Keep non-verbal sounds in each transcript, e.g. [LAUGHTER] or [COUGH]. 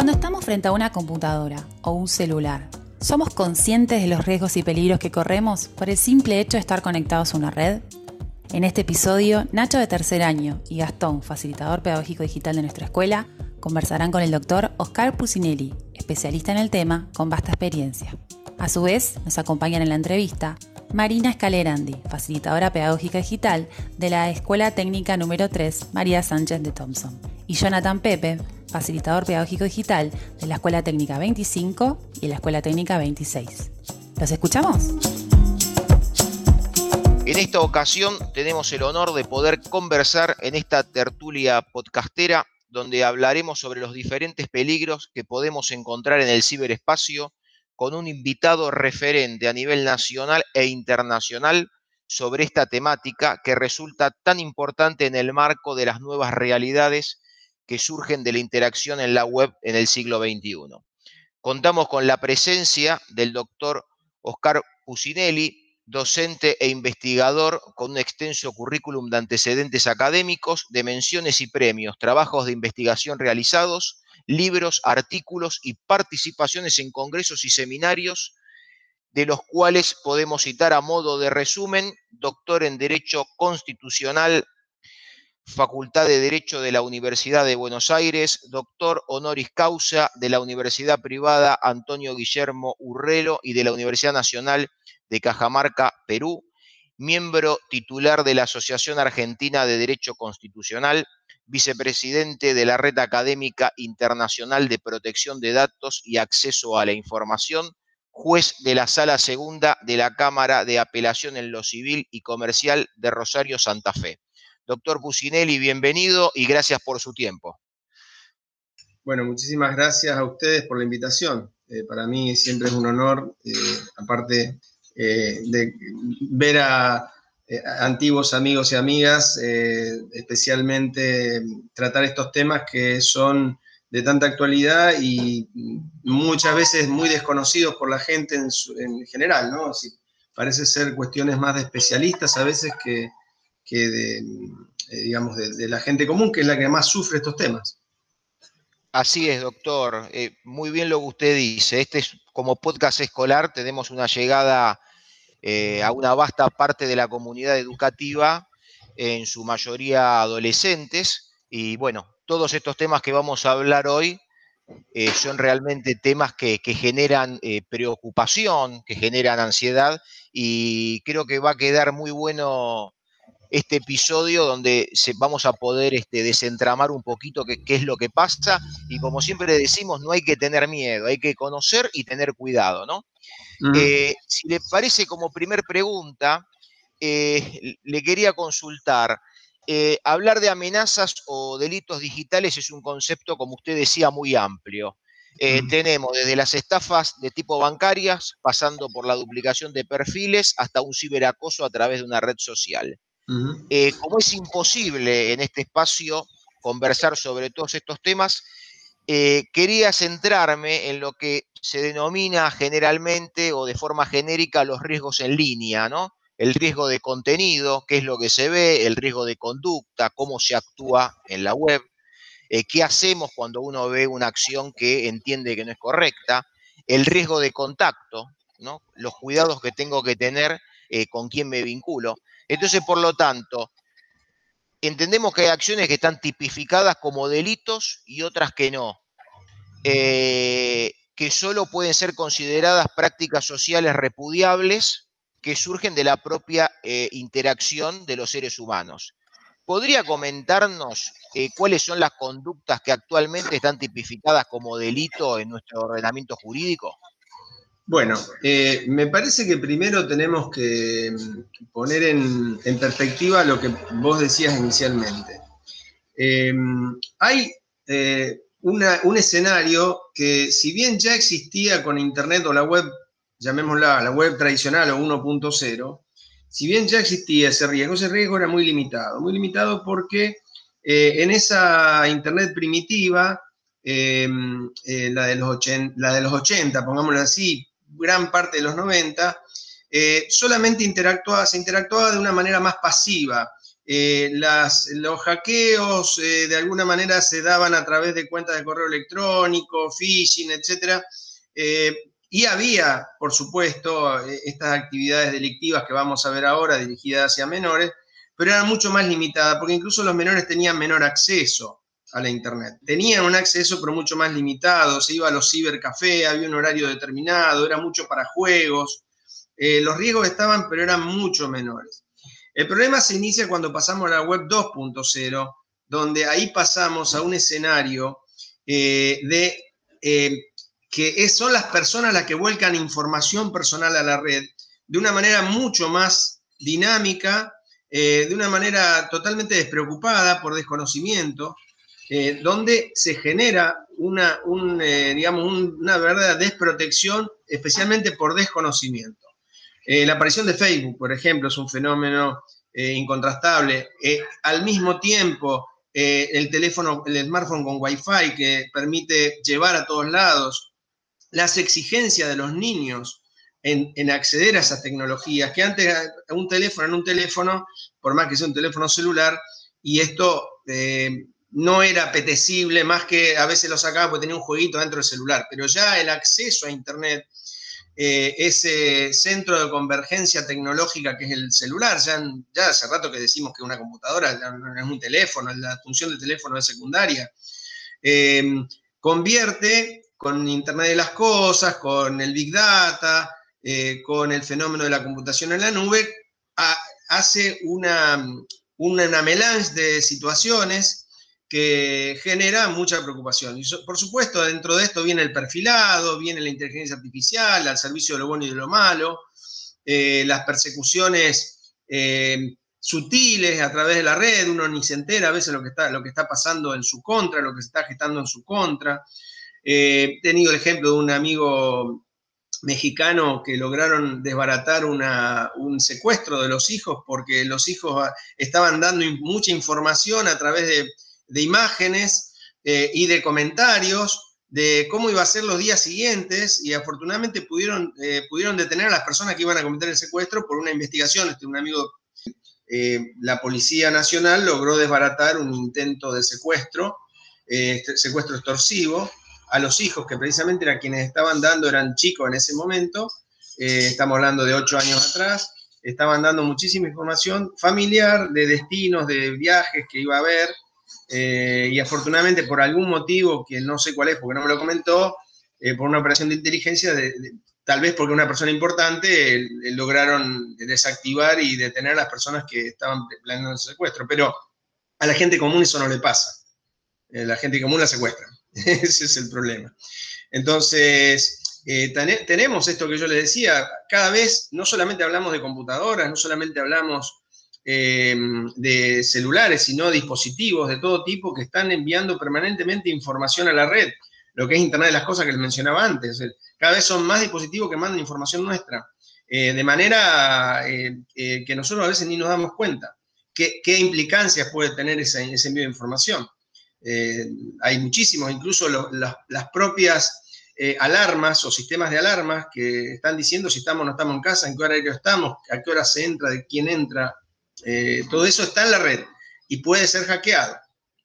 Cuando estamos frente a una computadora o un celular, ¿somos conscientes de los riesgos y peligros que corremos por el simple hecho de estar conectados a una red? En este episodio, Nacho de tercer año y Gastón, facilitador pedagógico digital de nuestra escuela, conversarán con el doctor Oscar Pusinelli, especialista en el tema con vasta experiencia. A su vez, nos acompañan en la entrevista Marina Escalerandi, facilitadora pedagógica digital de la Escuela Técnica número 3 María Sánchez de Thompson, y Jonathan Pepe, facilitador pedagógico digital de la Escuela Técnica 25 y la Escuela Técnica 26. ¿Los escuchamos? En esta ocasión tenemos el honor de poder conversar en esta tertulia podcastera donde hablaremos sobre los diferentes peligros que podemos encontrar en el ciberespacio con un invitado referente a nivel nacional e internacional sobre esta temática que resulta tan importante en el marco de las nuevas realidades que surgen de la interacción en la web en el siglo XXI. Contamos con la presencia del doctor Oscar Pusinelli, docente e investigador con un extenso currículum de antecedentes académicos, de menciones y premios, trabajos de investigación realizados, libros, artículos y participaciones en congresos y seminarios, de los cuales podemos citar a modo de resumen, doctor en Derecho Constitucional, Facultad de Derecho de la Universidad de Buenos Aires, doctor honoris causa de la Universidad Privada Antonio Guillermo Urrelo y de la Universidad Nacional de Cajamarca, Perú, miembro titular de la Asociación Argentina de Derecho Constitucional, vicepresidente de la Red Académica Internacional de Protección de Datos y Acceso a la Información, juez de la Sala Segunda de la Cámara de Apelación en lo Civil y Comercial de Rosario Santa Fe. Doctor Pusinelli, bienvenido y gracias por su tiempo. Bueno, muchísimas gracias a ustedes por la invitación. Eh, para mí siempre es un honor, eh, aparte eh, de ver a, antiguos amigos y amigas, especialmente tratar estos temas que son de tanta actualidad y muchas veces muy desconocidos por la gente en, general, ¿no? parece ser cuestiones más de especialistas a veces que, de, eh, digamos, de, la gente común, que es la que más sufre estos temas. Así es, doctor. Eh, muy bien lo que usted dice. Este es como podcast escolar, tenemos una llegada eh, a una vasta parte de la comunidad educativa, en su mayoría adolescentes, y bueno, todos estos temas que vamos a hablar hoy son realmente temas que, que generan preocupación, que generan ansiedad, y creo que va a quedar muy bueno este episodio donde se, vamos a poder este, desentramar un poquito qué, es lo que pasa y como siempre decimos, no hay que tener miedo, hay que conocer y tener cuidado, ¿no? Eh, si le parece como primer pregunta, eh, le quería consultar, eh, hablar de amenazas o delitos digitales es un concepto, como usted decía, muy amplio. Tenemos desde las estafas de tipo bancarias, pasando por la duplicación de perfiles, hasta un ciberacoso a través de una red social. Eh, como es imposible en este espacio conversar sobre todos estos temas, eh, quería centrarme en lo que se denomina generalmente o de forma genérica los riesgos en línea, ¿no? El riesgo de contenido, qué es lo que se ve, el riesgo de conducta, cómo se actúa en la web, eh, qué hacemos cuando uno ve una acción que entiende que no es correcta, el riesgo de contacto, ¿no? los cuidados que tengo que tener con quién me vinculo. Entonces, por lo tanto, entendemos que hay acciones que están tipificadas como delitos y otras que no, eh, que solo pueden ser consideradas prácticas sociales repudiables que surgen de la propia eh, interacción de los seres humanos. ¿Podría comentarnos eh, cuáles son las conductas que actualmente están tipificadas como delito en nuestro ordenamiento jurídico? Bueno, eh, me parece que primero tenemos que mm, poner en, perspectiva lo que vos decías inicialmente. Eh, hay eh, un escenario que si bien ya existía con Internet o la web, llamémosla la web tradicional o 1.0, si bien ya existía ese riesgo, ese riesgo era muy limitado, muy limitado porque en esa Internet primitiva, los la de los 80, pongámoslo así, gran parte de los 90, eh, solamente interactuaba, se interactuaba de una manera más pasiva. los hackeos de alguna manera se daban a través de cuentas de correo electrónico, phishing, etc. y había, por supuesto, estas actividades delictivas que vamos a ver ahora dirigidas hacia menores, pero eran mucho más limitadas, porque incluso los menores tenían menor acceso a la Internet. Tenían un acceso, pero mucho más limitado. Se iba a los cibercafés, había un horario determinado, era mucho para juegos. Eh, los riesgos estaban, pero eran mucho menores. El problema se inicia cuando pasamos a la web 2.0, donde ahí pasamos a un escenario eh, de eh, que son las personas las que vuelcan información personal a la red de una manera mucho más dinámica, de una manera totalmente despreocupada por desconocimiento, eh, donde se genera una, eh, digamos, una verdadera desprotección, especialmente por desconocimiento. Eh, la aparición de Facebook, por ejemplo, es un fenómeno incontrastable. al mismo tiempo, el teléfono, el smartphone con Wi-Fi que permite llevar a todos lados, las exigencias de los niños en, en, acceder a esas tecnologías, que antes un teléfono en un teléfono, por más que sea un teléfono celular, y esto no era apetecible, más que a veces lo sacaba porque tenía un jueguito dentro del celular, pero ya el acceso a Internet, eh, ese centro de convergencia tecnológica que es el celular, ya, hace rato que decimos que una computadora es un teléfono, la función del teléfono es secundaria, eh, convierte con Internet de las Cosas, con el Big Data, eh, con el fenómeno de la computación en la nube, hace una, una melange de situaciones que genera mucha preocupación. Y por supuesto, dentro de esto viene el perfilado, viene la inteligencia artificial, al servicio de lo bueno y de lo malo, eh, las persecuciones eh, sutiles a través de la red, uno ni se entera a veces lo que está, lo que está pasando en su contra, lo que se está gestando en su contra. Eh, he tenido el ejemplo de un amigo mexicano que lograron desbaratar un secuestro de los hijos porque los hijos estaban dando mucha información a través de de imágenes eh, y de comentarios de cómo iba a ser los días siguientes y afortunadamente pudieron, eh, pudieron detener a las personas que iban a cometer el secuestro por una investigación. Este, un amigo, eh, la Policía Nacional logró desbaratar un intento de secuestro, este, secuestro extorsivo, a los hijos que precisamente eran quienes estaban dando, eran chicos en ese momento, estamos hablando de ocho años atrás, estaban dando muchísima información familiar de destinos, de viajes que iba a haber, eh, y afortunadamente por algún motivo, que no sé cuál es porque no me lo comentó, eh, por una operación de inteligencia, tal vez porque una persona importante, lograron desactivar y detener a las personas que estaban planeando el secuestro. Pero a la gente común eso no le pasa. Eh, la gente común la secuestra. [LAUGHS] Ese es el problema. Entonces, tenemos esto que yo les decía, cada vez no solamente hablamos de computadoras, no solamente hablamos eh, de celulares, sino dispositivos de todo tipo que están enviando permanentemente información a la red, lo que es Internet de las Cosas que les mencionaba antes. Cada vez son más dispositivos que mandan información nuestra, eh, de manera eh, que nosotros a veces ni nos damos cuenta. ¿Qué, implicancias puede tener ese, envío de información? hay muchísimos, incluso las propias alarmas o sistemas de alarmas que están diciendo si estamos o no estamos en casa, en qué horario estamos, a qué hora se entra, de quién entra, eh, todo eso está en la red y puede ser hackeado,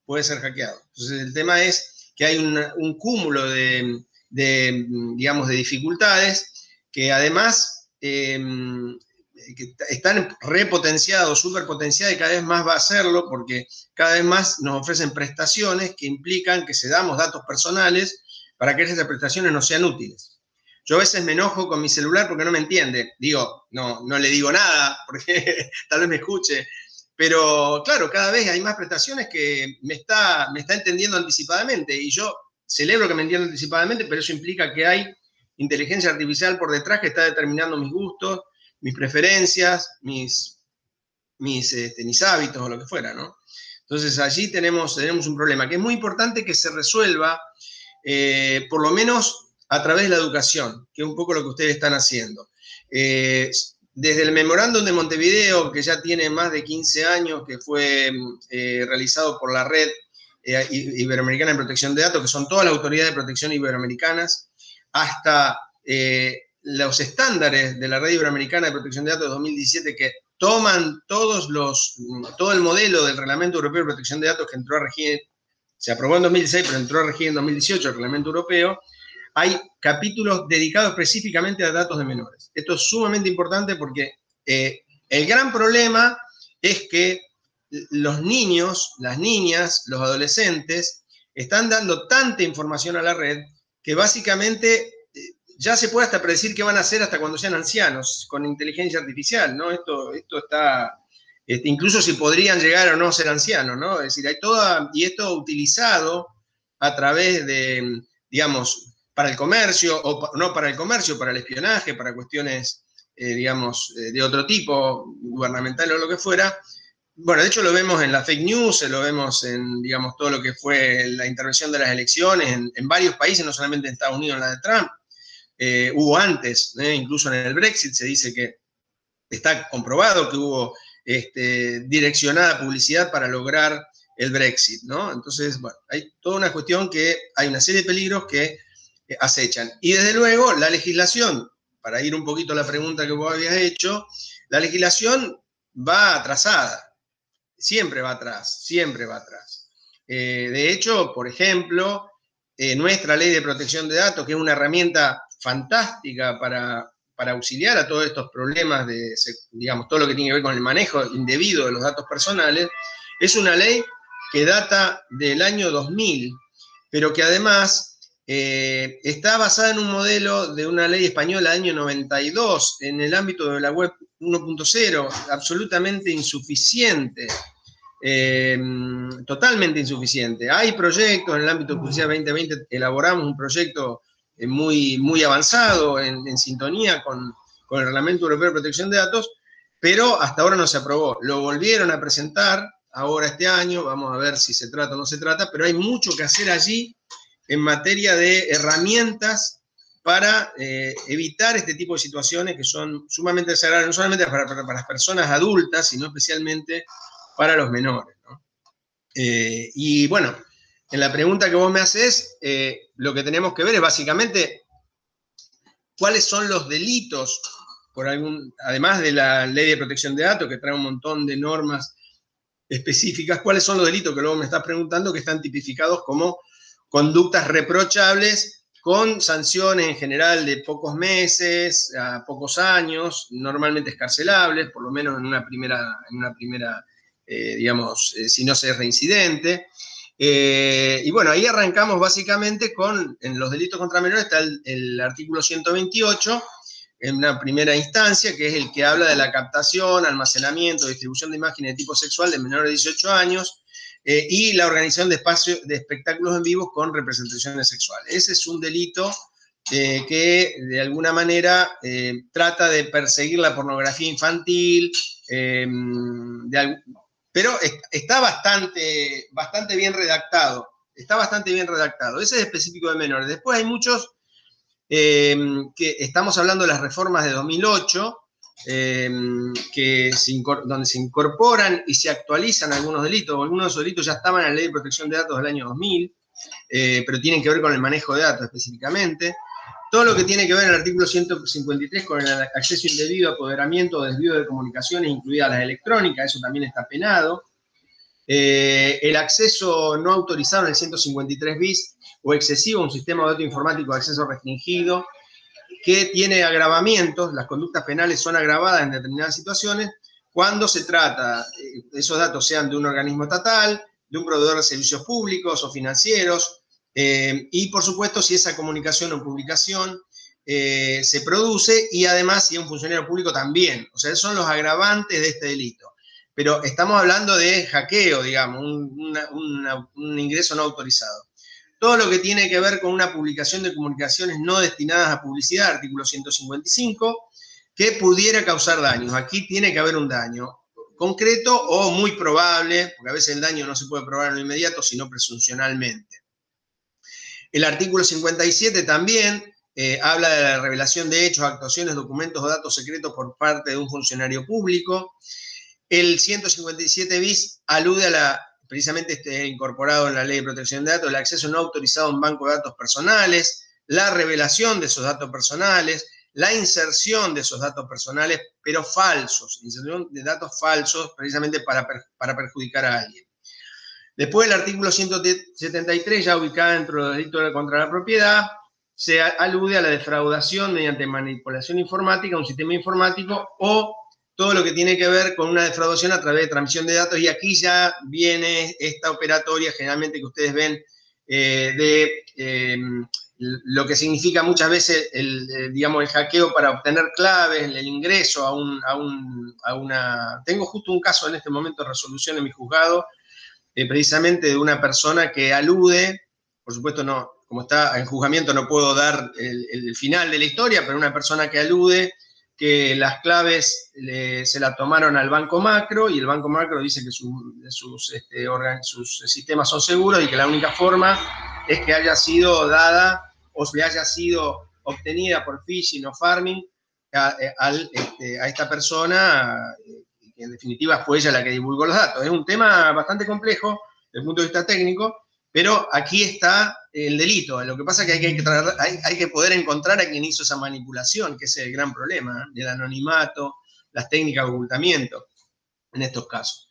puede ser hackeado. Entonces el tema es que hay un cúmulo de, digamos, de dificultades que además eh, están repotenciados, superpotenciados y cada vez más va a hacerlo porque cada vez más nos ofrecen prestaciones que implican que se damos datos personales para que esas prestaciones no sean útiles. Yo a veces me enojo con mi celular porque no me entiende. Digo, no, no le digo nada [LAUGHS] porque tal vez me escuche. Pero claro, cada vez hay más prestaciones que me está, me está entendiendo anticipadamente y yo celebro que me entienda anticipadamente, pero eso implica que hay inteligencia artificial por detrás que está determinando mis gustos, mis preferencias, mis, mis, este, mis hábitos o lo que fuera, ¿no? Entonces allí tenemos, tenemos un problema que es muy importante que se resuelva, eh, por lo menos a través de la educación, que es un poco lo que ustedes están haciendo. Eh, desde el memorándum de Montevideo, que ya tiene más de 15 años, que fue eh, realizado por la Red eh, Iberoamericana de Protección de Datos, que son todas las autoridades de protección iberoamericanas, hasta los estándares de la Red Iberoamericana de Protección de Datos de 2017, que toman todos los, todo el modelo del Reglamento Europeo de Protección de Datos que entró a regir, se aprobó en 2016, pero entró a regir en 2018 el Reglamento Europeo, hay capítulos dedicados específicamente a datos de menores. Esto es sumamente importante porque eh, el gran problema es que los niños, las niñas, los adolescentes están dando tanta información a la red que básicamente ya se puede hasta predecir qué van a hacer hasta cuando sean ancianos con inteligencia artificial, ¿no? Esto, esto está, este, incluso si podrían llegar o no ser ancianos, ¿no? Es decir, hay toda, y esto utilizado a través de, digamos, para el comercio, o no para el comercio, para el espionaje, para cuestiones, eh, digamos, eh, de otro tipo, gubernamental o lo que fuera. Bueno, de hecho lo vemos en la fake news, lo vemos en, digamos, todo lo que fue la intervención de las elecciones en, en varios países, no solamente en Estados Unidos, en la de Trump, eh, hubo antes, incluso en el Brexit se dice que está comprobado que hubo este, direccionada publicidad para lograr el Brexit, ¿no? Entonces, bueno, hay toda una cuestión que hay una serie de peligros que acechan. Y desde luego, la legislación, para ir un poquito a la pregunta que vos habías hecho, la legislación va atrasada, siempre va atrás, siempre va atrás. de hecho, por ejemplo, nuestra ley de protección de datos, que es una herramienta fantástica para, auxiliar a todos estos problemas de, digamos, todo lo que tiene que ver con el manejo indebido de los datos personales, es una ley que data del año 2000, pero que además eh, está basada en un modelo de una ley española del año 92 en el ámbito de la web 1.0, absolutamente insuficiente, eh, totalmente insuficiente. Hay proyectos en el ámbito de Publicidad 2020, elaboramos un proyecto eh, muy, muy avanzado, en, sintonía con, el Reglamento Europeo de Protección de Datos, pero hasta ahora no se aprobó. Lo volvieron a presentar ahora este año, vamos a ver si se trata o no se trata, pero hay mucho que hacer allí en materia de herramientas para eh, evitar este tipo de situaciones que son sumamente desagradables, no solamente para, las personas adultas, sino especialmente para los menores. Eh, y bueno, en la pregunta que vos me haces, eh, lo que tenemos que ver es básicamente cuáles son los delitos, por algún, además de la ley de protección de datos, que trae un montón de normas específicas, cuáles son los delitos que luego me estás preguntando que están tipificados como conductas reprochables con sanciones en general de pocos meses a pocos años, normalmente escarcelables, por lo menos en una primera, en una primera eh, digamos, eh, si no se es reincidente. Eh, y bueno, ahí arrancamos básicamente con, en los delitos contra menores está el, artículo 128, en una primera instancia, que es el que habla de la captación, almacenamiento, distribución de imágenes de tipo sexual de menores de 18 años eh, y la organización de espacios de espectáculos en vivo con representaciones sexuales. Ese es un delito eh, que de alguna manera trata de perseguir la pornografía infantil, pero está bastante, bastante bien redactado. Está bastante bien redactado. Ese es específico de menores. Después hay muchos eh, que estamos hablando de las reformas de 2008, eh, que donde se incorporan y se actualizan algunos delitos. Algunos de esos delitos ya estaban en la Ley de Protección de Datos del año 2000, eh, pero tienen que ver con el manejo de datos específicamente. Todo lo que tiene que ver en el artículo 153 con el acceso indebido, apoderamiento o desvío de comunicaciones, incluidas las electrónicas, eso también está penado. Eh, el acceso no autorizado en el 153 bis o excesivo a un sistema de datos informático de acceso restringido, que tiene agravamientos, las conductas penales son agravadas en determinadas situaciones, cuando se trata, eh, esos datos sean de un organismo estatal, de un proveedor de servicios públicos o financieros, eh, y por supuesto, si esa comunicación o publicación eh, se produce y además si es un funcionario público también. O sea, son los agravantes de este delito. Pero estamos hablando de hackeo, digamos, un, ingreso no autorizado. Todo lo que tiene que ver con una publicación de comunicaciones no destinadas a publicidad, artículo 155, que pudiera causar daños. Aquí tiene que haber un daño concreto o muy probable, porque a veces el daño no se puede probar en lo inmediato, sino presuncionalmente. El artículo 57 también eh, habla de la revelación de hechos, actuaciones, documentos o datos secretos por parte de un funcionario público. El 157 bis alude a la, precisamente este, incorporado en la ley de protección de datos, el acceso no autorizado a un banco de datos personales, la revelación de esos datos personales, la inserción de esos datos personales, pero falsos, inserción de datos falsos precisamente para, para perjudicar a alguien. Después el artículo 173, ya ubicado dentro del delito contra la propiedad, se alude a la defraudación mediante manipulación informática, un sistema informático o todo lo que tiene que ver con una defraudación a través de transmisión de datos. Y aquí ya viene esta operatoria generalmente que ustedes ven eh, de eh, lo que significa muchas veces el, digamos, el hackeo para obtener claves, el ingreso a, un, a, una... Tengo justo un caso en este momento de resolución en mi juzgado, eh, precisamente de una persona que alude, por supuesto no, como está en juzgamiento no puedo dar el, final de la historia, pero una persona que alude que las claves se la tomaron al Banco Macro y el Banco Macro dice que sus, este, sus sistemas son seguros y que la única forma es que haya sido dada o que haya sido obtenida por phishing o farming a, eh, este, a esta persona, eh, que en definitiva fue ella la que divulgó los datos. Es un tema bastante complejo desde el punto de vista técnico, pero aquí está el delito. Lo que pasa es que hay que, poder encontrar a quien hizo esa manipulación, que es el gran problema ¿eh? del anonimato, las técnicas de ocultamiento en estos casos.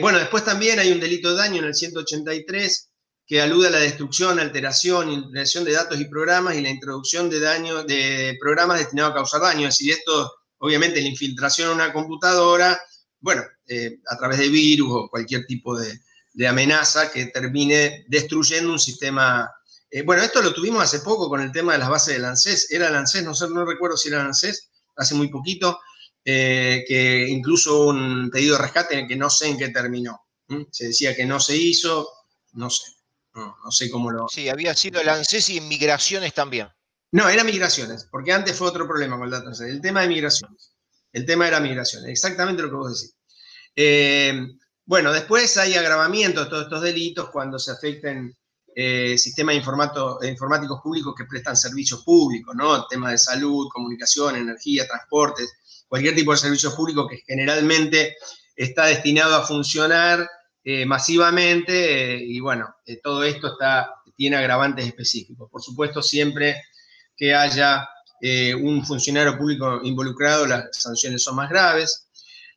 bueno, después también hay un delito de daño en el 183 que alude a la destrucción, alteración, integración de datos y programas y la introducción de daño de programas destinados a causar daño. Es decir, esto, obviamente, la infiltración en una computadora, bueno, eh, a través de virus o cualquier tipo de, amenaza que termine destruyendo un sistema. Eh, bueno, esto lo tuvimos hace poco con el tema de las bases del ANSES. Era el ANSES, no sé, no recuerdo si era el ANSES, hace muy poquito, eh, que incluso un pedido de rescate en el que no sé en qué terminó. Se decía que no se hizo, no sé. No, sé cómo lo. Sí, había sido el ANSES y migraciones también. No, era migraciones, porque antes fue otro problema con el dato El tema de migraciones. El tema era migraciones, exactamente lo que vos decís. Eh, bueno, después hay agravamiento de todos estos delitos cuando se afecten eh, sistemas informáticos públicos que prestan servicios públicos, ¿no? El tema de salud, comunicación, energía, transportes, cualquier tipo de servicio público que generalmente está destinado a funcionar eh, masivamente eh, y bueno, eh, todo esto está, tiene agravantes específicos. Por supuesto, siempre que haya un funcionario público involucrado, las sanciones son más graves.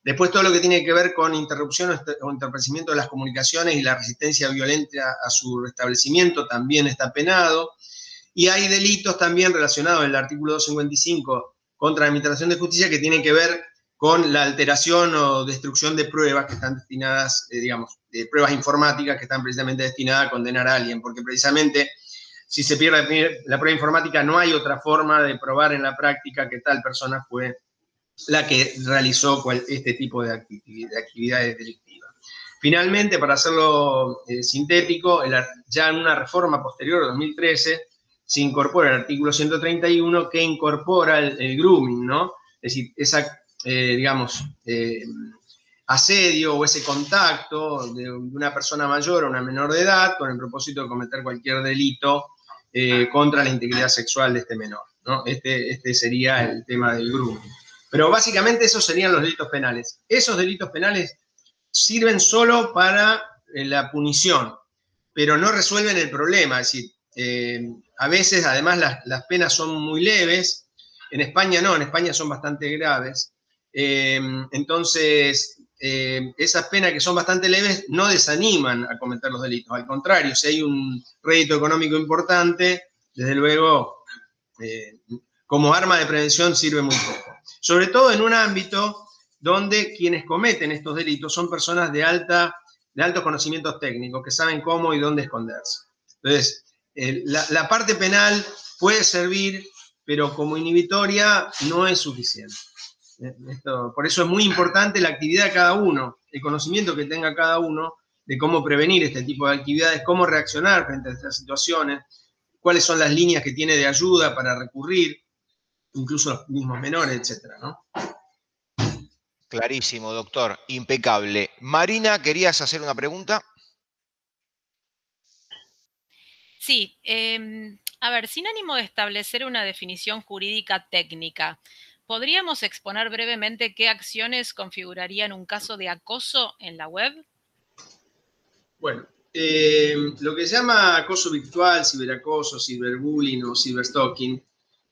Después todo lo que tiene que ver con interrupción o entorpecimiento de las comunicaciones y la resistencia violenta a su restablecimiento también está penado. Y hay delitos también relacionados en el artículo 255 contra la Administración de Justicia que tienen que ver con la alteración o destrucción de pruebas que están destinadas, eh, digamos, de pruebas informáticas que están precisamente destinadas a condenar a alguien, porque precisamente si se pierde la prueba informática no hay otra forma de probar en la práctica que tal persona fue la que realizó este tipo de, actividades delictivas. Finalmente, para hacerlo eh, sintético, ya en una reforma posterior, 2013, se incorpora el artículo 131 que incorpora el, grooming, ¿no? Es decir, esa eh, digamos, eh, asedio o ese contacto de, una persona mayor a una menor de edad con el propósito de cometer cualquier delito contra la integridad sexual de este menor. Este, este sería el tema del grupo. Pero básicamente esos serían los delitos penales. Esos delitos penales sirven solo para la punición, pero no resuelven el problema. Es decir, a veces además las, penas son muy leves, en España no, en España son bastante graves, eh, entonces, eh, esas penas que son bastante leves no desaniman a cometer los delitos. Al contrario, si hay un rédito económico importante, desde luego, eh, como arma de prevención sirve muy poco. Sobre todo en un ámbito donde quienes cometen estos delitos son personas de, alta, de altos conocimientos técnicos, que saben cómo y dónde esconderse. Entonces, la parte penal puede servir, pero como inhibitoria no es suficiente por eso es muy importante la actividad de cada uno, el conocimiento que tenga cada uno de cómo prevenir este tipo de actividades, cómo reaccionar frente a estas situaciones, cuáles son las líneas que tiene de ayuda para recurrir, incluso los mismos menores, etcétera, Clarísimo, doctor, impecable. Marina, ¿querías hacer una pregunta? Sí, em, a ver, sin ánimo de establecer una definición jurídica técnica, ¿Podríamos exponer brevemente qué acciones configurarían un caso de acoso en la web? Bueno, eh, lo que se llama acoso virtual, ciberacoso, ciberbullying o ciberstalking,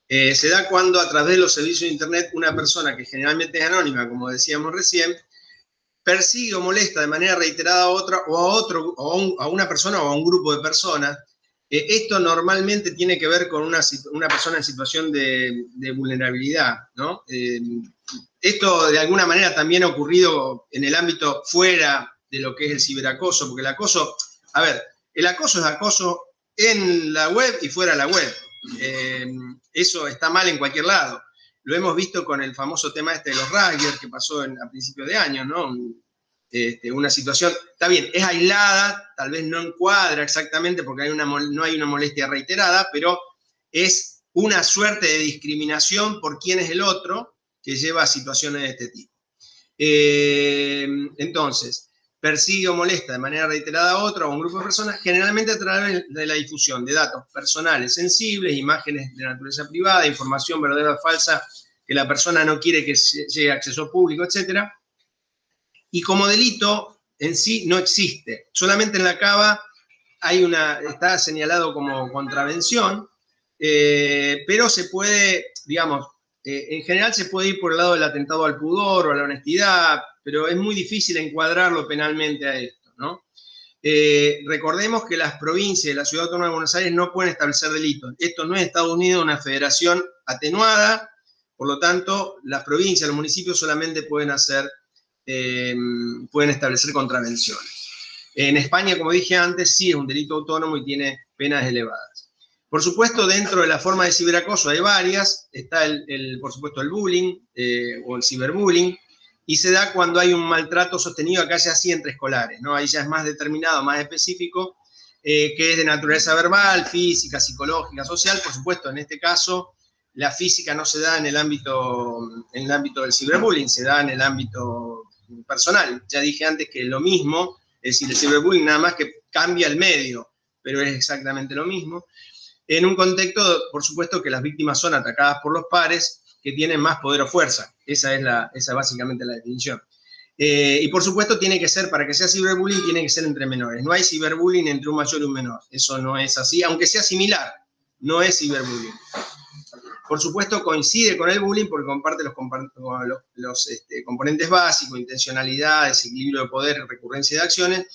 eh, se da cuando a través de los servicios de Internet una persona que generalmente es anónima, como decíamos recién, persigue o molesta de manera reiterada a otra o a, otro, o a, una persona o a un grupo de personas. Eh, esto normalmente tiene que ver con una, persona en situación de, vulnerabilidad. Eh, esto de alguna manera también ha ocurrido en el ámbito fuera de lo que es el ciberacoso, porque el acoso, a ver, el acoso es acoso en la web y fuera de la web. Eh, eso está mal en cualquier lado. Lo hemos visto con el famoso tema este de los Rasgers que pasó a principios de año, ¿no? Este, una situación, está bien, es aislada, tal vez no encuadra exactamente porque hay una, no hay una molestia reiterada, pero es una suerte de discriminación por quién es el otro que lleva a situaciones de este tipo. Eh, entonces, persigue o molesta de manera reiterada a otro o a un grupo de personas, generalmente a través de la difusión de datos personales sensibles, imágenes de naturaleza privada, información verdadera o falsa que la persona no quiere que llegue a acceso público, etc. Y como delito en sí no existe. Solamente en la cava hay una, está señalado como contravención, eh, pero se puede, digamos, eh, en general se puede ir por el lado del atentado al pudor o a la honestidad, pero es muy difícil encuadrarlo penalmente a esto, ¿no? Eh, recordemos que las provincias y la Ciudad Autónoma de Buenos Aires no pueden establecer delitos. Esto no es Estados Unidos, una federación atenuada, por lo tanto, las provincias, los municipios solamente pueden hacer, eh, pueden establecer contravenciones. En España, como dije antes, sí es un delito autónomo y tiene penas elevadas. Por supuesto, dentro de la forma de ciberacoso hay varias. Está, el, por supuesto, el bullying eh, o el ciberbullying, y se da cuando hay un maltrato sostenido, acá ya así entre escolares, ¿no? Ahí ya es más determinado, más específico, eh, que es de naturaleza verbal, física, psicológica, social. Por supuesto, en este caso, la física no se da en el ámbito, en el ámbito del ciberbullying, se da en el ámbito personal. Ya dije antes que lo mismo, es decir, el ciberbullying nada más que cambia el medio, pero es exactamente lo mismo. En un contexto, por supuesto, que las víctimas son atacadas por los pares, que tienen más poder o fuerza. Esa es, la, esa básicamente la definición. Eh, y por supuesto tiene que ser, para que sea ciberbullying, tiene que ser entre menores. No hay ciberbullying entre un mayor y un menor. Eso no es así, aunque sea similar, no es ciberbullying. Por supuesto coincide con el bullying porque comparte los, este, componentes básicos, intencionalidad, desequilibrio de poder, recurrencia de acciones,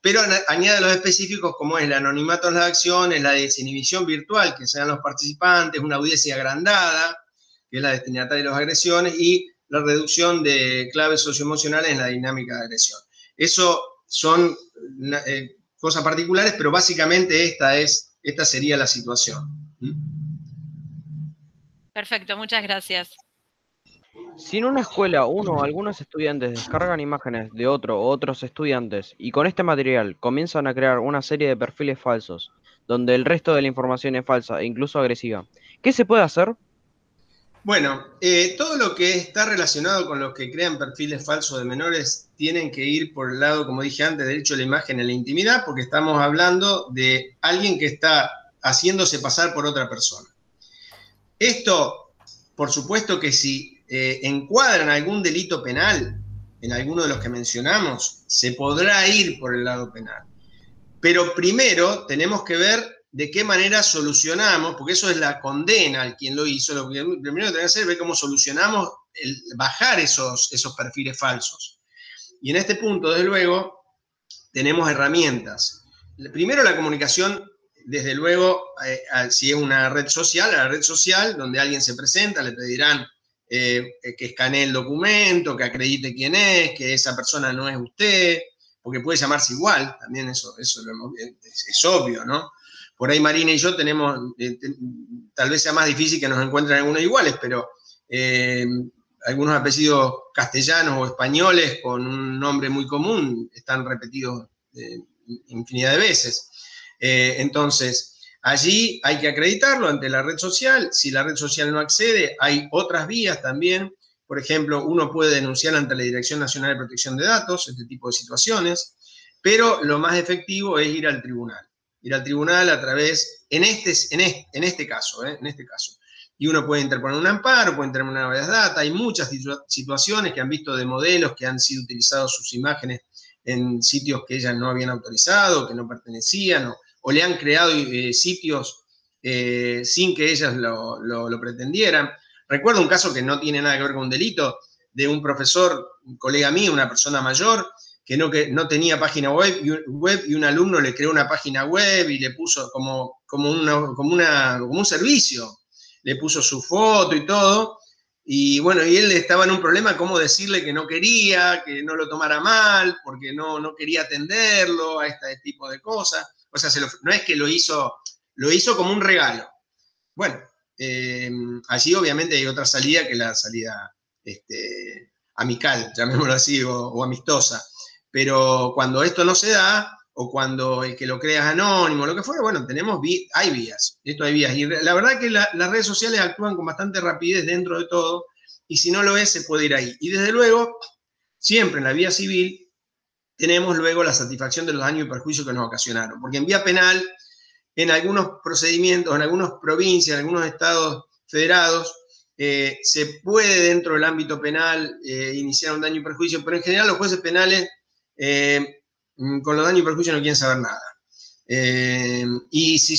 pero añade los específicos como es el anonimato en las acciones, la desinhibición virtual, que sean los participantes, una audiencia agrandada, que es la destinataria de las agresiones, y la reducción de claves socioemocionales en la dinámica de agresión. Eso son eh, cosas particulares, pero básicamente esta, es, esta sería la situación. Perfecto, muchas gracias. Si en una escuela uno o algunos estudiantes descargan imágenes de otro o otros estudiantes y con este material comienzan a crear una serie de perfiles falsos, donde el resto de la información es falsa e incluso agresiva, ¿qué se puede hacer? Bueno, eh, todo lo que está relacionado con los que crean perfiles falsos de menores tienen que ir por el lado, como dije antes, derecho a la imagen en la intimidad, porque estamos hablando de alguien que está haciéndose pasar por otra persona. Esto, por supuesto que si eh, encuadran algún delito penal en alguno de los que mencionamos, se podrá ir por el lado penal. Pero primero tenemos que ver de qué manera solucionamos, porque eso es la condena al quien lo hizo, lo primero que tenemos que hacer es ver cómo solucionamos el bajar esos, esos perfiles falsos. Y en este punto, desde luego, tenemos herramientas. Primero la comunicación, desde luego, eh, si es una red social, a la red social donde alguien se presenta, le pedirán eh, que escanee el documento, que acredite quién es, que esa persona no es usted, porque puede llamarse igual, también eso, eso es obvio, ¿no? Por ahí Marina y yo tenemos, eh, tal vez sea más difícil que nos encuentren algunos iguales, pero eh, algunos apellidos castellanos o españoles con un nombre muy común están repetidos eh, infinidad de veces. entonces, allí hay que acreditarlo ante la red social. Si la red social no accede, hay otras vías también. Por ejemplo, uno puede denunciar ante la Dirección Nacional de Protección de Datos este tipo de situaciones, pero lo más efectivo es ir al tribunal ir al tribunal a través, en este, en este caso, ¿eh? en este caso. Y uno puede interponer un amparo, puede interponer una base data. Hay muchas situaciones que han visto de modelos que han sido utilizados sus imágenes en sitios que ellas no habían autorizado, que no pertenecían, o, le han creado eh, sitios eh, sin que ellas lo, lo, pretendieran. Recuerdo un caso que no tiene nada que ver con un delito, de un profesor, un colega mío, una persona mayor, que no, que no tenía página web y, un alumno le creó una página web y le puso como, como, como, una, como un servicio, le puso su foto y todo, y bueno, y él estaba en un problema, cómo decirle que no quería, que no lo tomara mal, porque no, no quería atenderlo a este tipo de cosas. O sea, no es que lo hizo, lo hizo como un regalo. Bueno, eh, allí obviamente hay otra salida que la salida este, amical, llamémoslo así, o, amistosa. Pero cuando esto no se da, o cuando el que lo crea es anónimo, lo que fuera, bueno, tenemos, hay vías, esto hay vías. Y la verdad que las redes sociales actúan con bastante rapidez dentro de todo, y si no lo es, se puede ir ahí. Y desde luego, siempre en la vía civil, tenemos luego la satisfacción de los daños y perjuicios que nos ocasionaron. Porque en vía penal, en algunos procedimientos, en algunas provincias, en algunos estados federados, eh, se puede dentro del ámbito penal eh, iniciar un daño y perjuicio, pero en general los jueces penales eh, Mm, con los daños y perjuicios no quieren saber nada. Eh, y si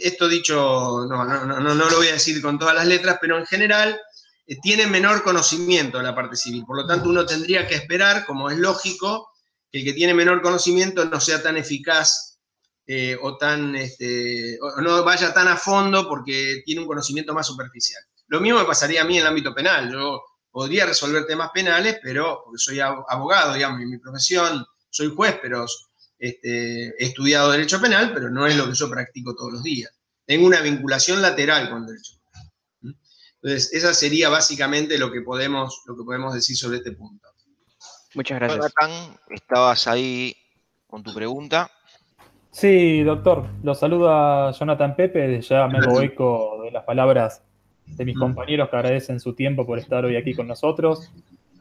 esto dicho, no, no, lo voy a decir con todas las letras, pero en general eh, tiene menor conocimiento de la parte civil. Por lo tanto, uno tendría que esperar, como es lógico, que el que tiene menor conocimiento no sea tan eficaz o, tan, este, o no vaya tan a fondo porque tiene un conocimiento más superficial. Lo mismo me pasaría a mí en el ámbito penal. Yo podría resolver temas penales, pero porque soy abogado, digamos, y mi profesión soy juez, pero este, he estudiado derecho penal, pero no es lo que yo practico todos los días. Tengo una vinculación lateral con el derecho penal. Entonces, esa sería básicamente lo que podemos, lo que podemos decir sobre este punto. Muchas gracias. Jonathan, estabas ahí con tu pregunta. Sí, doctor. Lo saluda Jonathan Pepe. Ya me hago [LAUGHS] eco de las palabras de mis mm. compañeros que agradecen su tiempo por estar hoy aquí con nosotros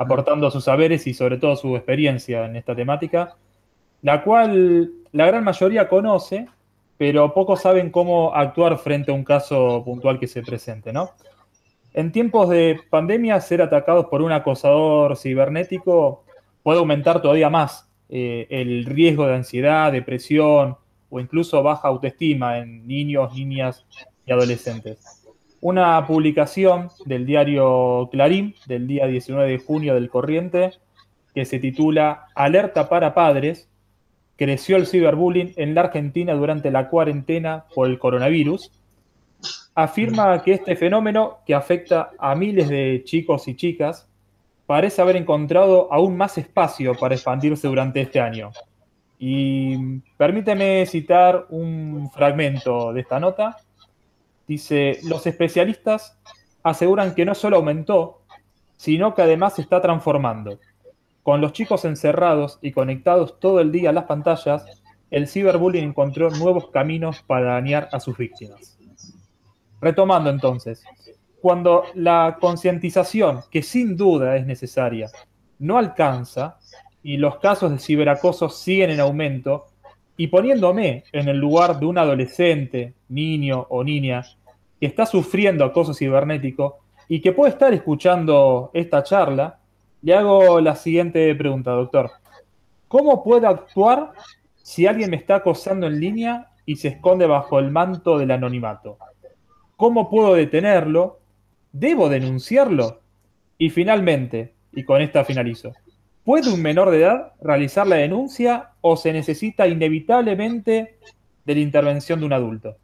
aportando sus saberes y sobre todo su experiencia en esta temática, la cual la gran mayoría conoce, pero pocos saben cómo actuar frente a un caso puntual que se presente, ¿no? En tiempos de pandemia, ser atacados por un acosador cibernético puede aumentar todavía más eh, el riesgo de ansiedad, depresión o incluso baja autoestima en niños, niñas y adolescentes una publicación del diario Clarín del día 19 de junio del Corriente que se titula Alerta para padres, creció el ciberbullying en la Argentina durante la cuarentena por el coronavirus, afirma que este fenómeno que afecta a miles de chicos y chicas parece haber encontrado aún más espacio para expandirse durante este año. Y permíteme citar un fragmento de esta nota Dice, los especialistas aseguran que no solo aumentó, sino que además se está transformando. Con los chicos encerrados y conectados todo el día a las pantallas, el ciberbullying encontró nuevos caminos para dañar a sus víctimas. Retomando entonces, cuando la concientización, que sin duda es necesaria, no alcanza y los casos de ciberacoso siguen en aumento, y poniéndome en el lugar de un adolescente, niño o niña que está sufriendo acoso cibernético y que puede estar escuchando esta charla, le hago la siguiente pregunta, doctor. ¿Cómo puedo actuar si alguien me está acosando en línea y se esconde bajo el manto del anonimato? ¿Cómo puedo detenerlo? ¿Debo denunciarlo? Y finalmente, y con esta finalizo, ¿puede un menor de edad realizar la denuncia o se necesita inevitablemente de la intervención de un adulto?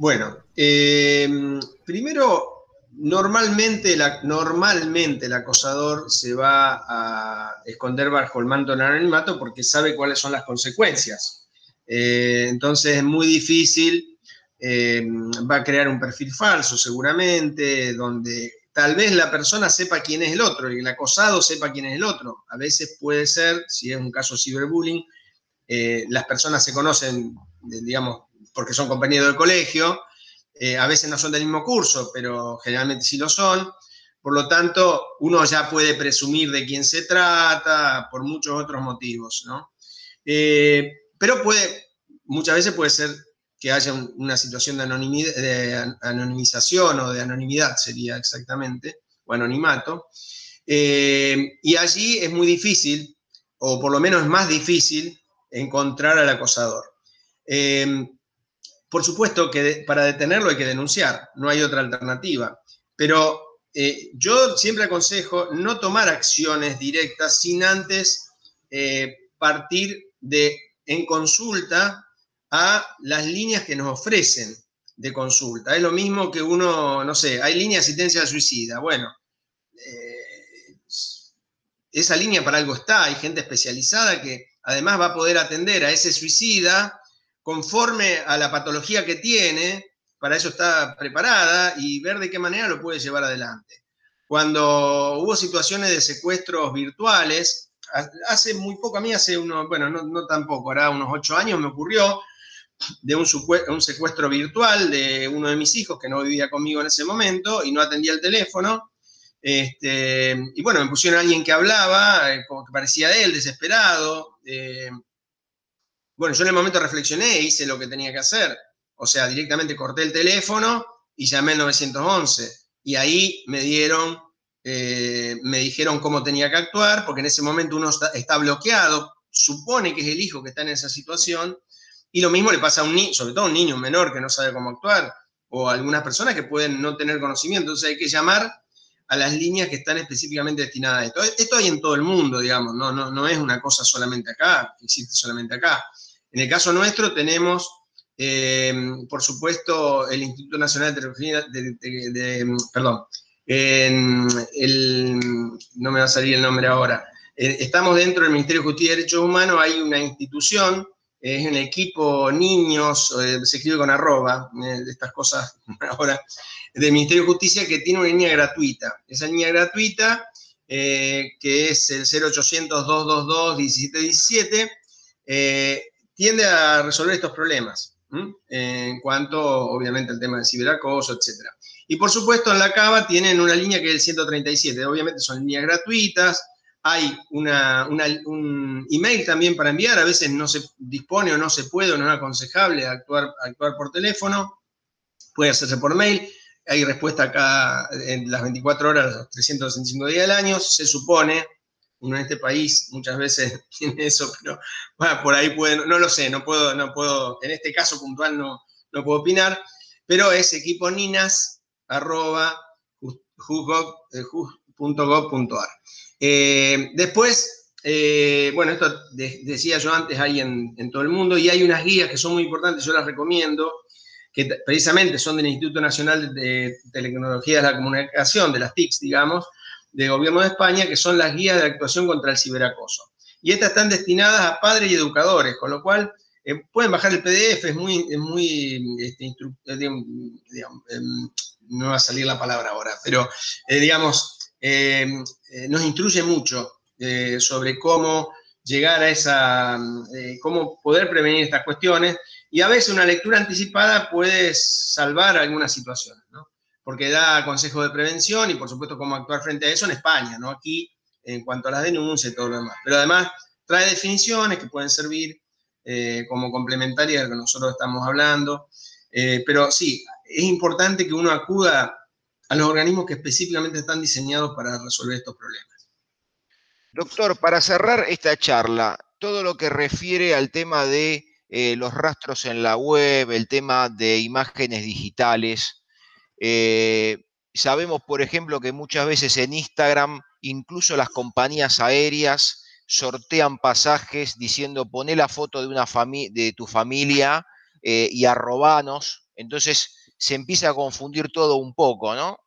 Bueno, em, primero, normalmente, el acosador se va a esconder bajo el manto del anonimato porque sabe cuáles son las consecuencias. Eh, entonces es muy difícil, em, va a crear un perfil falso seguramente, donde tal vez la persona sepa quién es el otro y el acosado sepa quién es el otro. A veces puede ser, si es un caso de ciberbullying, eh, las personas se conocen, digamos, porque son compañeros del colegio, eh, a veces no son del mismo curso, pero generalmente sí lo son. Por lo tanto, uno ya puede presumir de quién se trata por muchos otros motivos, ¿no? Eh, pero puede, muchas veces puede ser que haya una situación de, anonimización o de anonimidad, sería exactamente, o anonimato. Eh, y allí es muy difícil, o por lo menos es más difícil, encontrar al acosador. Por supuesto que para detenerlo hay que denunciar, no hay otra alternativa. Pero eh, yo siempre aconsejo no tomar acciones directas sin antes eh, partir de en consulta a las líneas que nos ofrecen de consulta. Es lo mismo que uno, no sé, hay línea de asistencia al suicida. Bueno, eh, esa línea para algo está, hay gente especializada que además va a poder atender a ese suicida conforme a la patología que tiene, para eso está preparada y ver de qué manera lo puede llevar adelante. Cuando hubo situaciones de secuestros virtuales, hace muy poco, a mí hace unos, bueno, no, tampoco, ahora unos ocho años me ocurrió de un, un, secuestro virtual de uno de mis hijos que no vivía conmigo en ese momento y no atendía el teléfono. Este, y bueno, me pusieron a alguien que hablaba, eh, como que parecía de él, desesperado. Eh, bueno, yo en el momento reflexioné e hice lo que tenía que hacer. O sea, directamente corté el teléfono y llamé al 911. Y ahí me dieron, eh, me dijeron cómo tenía que actuar, porque en ese momento uno está, bloqueado, supone que es el hijo que está en esa situación, y lo mismo le pasa a un niño, sobre todo a un niño menor que no sabe cómo actuar, o a algunas personas que pueden no tener conocimiento. Entonces hay que llamar a las líneas que están específicamente destinadas a esto. Esto hay en todo el mundo, digamos, no, no, no es una cosa solamente acá, existe solamente acá. En el caso nuestro tenemos, eh, por supuesto, el Instituto Nacional de Tecnología, perdón, no me va a salir el nombre ahora. Eh, estamos dentro del Ministerio de Justicia y Derechos Humanos, hay una institución, es un equipo niños, eh, se escribe con arroba, de estas cosas [LAUGHS] ahora, del Ministerio de Justicia que tiene una línea gratuita. Esa línea gratuita, que es el 0800-222-1717, tiende a resolver estos problemas, en cuanto, obviamente, al tema del ciberacoso, etc. Y por supuesto, en la CABA tienen una línea que es el 137, obviamente son líneas gratuitas, hay una, un email también para enviar, a veces no se dispone o no se puede o no es aconsejable actuar, actuar por teléfono, puede hacerse por mail, hay respuesta acá en las 24 horas, los 365 días del año, se supone, uno en este país muchas veces [LAUGHS] tiene eso, pero por ahí pueden, no lo sé, no puedo, no puedo, en este caso puntual no, no puedo opinar, pero es equipo ninas arroba eh, después, eh, bueno, esto decía yo antes, hay en, en, todo el mundo y hay unas guías que son muy importantes, yo las recomiendo, que precisamente son del Instituto Nacional de Tecnología de la Comunicación, de las TICs, digamos, de Gobierno de España, que son las guías de actuación contra el ciberacoso. Y estas están destinadas a padres y educadores, con lo cual eh, pueden bajar el PDF, es muy, es muy este, eh, em, no va a salir la palabra ahora, pero eh, digamos, nos instruye mucho sobre cómo llegar a esa, cómo poder prevenir estas cuestiones, y a veces una lectura anticipada puede salvar algunas situaciones, ¿no? Porque da consejos de prevención y por supuesto cómo actuar frente a eso en España, ¿no? Aquí, en cuanto a las denuncias y todo lo demás. Pero además trae definiciones que pueden servir eh, como complementarias a lo que nosotros estamos hablando. Eh, pero sí, es importante que uno acuda a los organismos que específicamente están diseñados para resolver estos problemas. Doctor, para cerrar esta charla, todo lo que refiere al tema de eh, los rastros en la web, el tema de imágenes digitales, eh, sabemos, por ejemplo, que muchas veces en Instagram, incluso las compañías aéreas sortean pasajes diciendo poné la foto de, una de tu familia eh, y arrobanos. Entonces se empieza a confundir todo un poco, ¿no?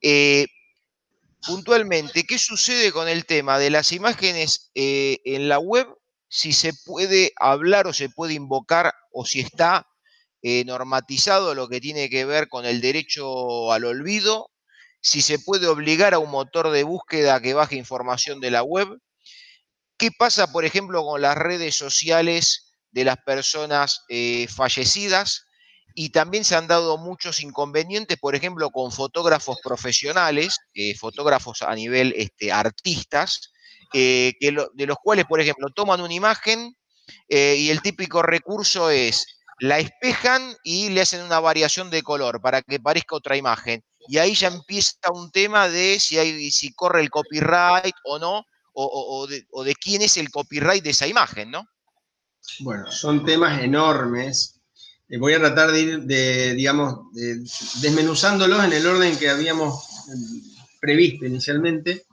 Eh, puntualmente, ¿qué sucede con el tema de las imágenes en la web? Si se puede hablar o se puede invocar o si está eh, normatizado lo que tiene que ver con el derecho al olvido, si se puede obligar a un motor de búsqueda que baje información de la web. ¿Qué pasa, por ejemplo, con las redes sociales de las personas eh, fallecidas? Y también se han dado muchos inconvenientes, por ejemplo, con fotógrafos profesionales, eh, fotógrafos a nivel este, artistas, de los cuales, por ejemplo, toman una imagen y el típico recurso es la espejan y le hacen una variación de color para que parezca otra imagen. Y ahí ya empieza un tema de si, hay, si corre el copyright o no, o, de, quién es el copyright de esa imagen, ¿no? Bueno, son temas enormes. Eh, voy a tratar de ir, de, digamos, desmenuzándolos en el orden que habíamos previsto inicialmente.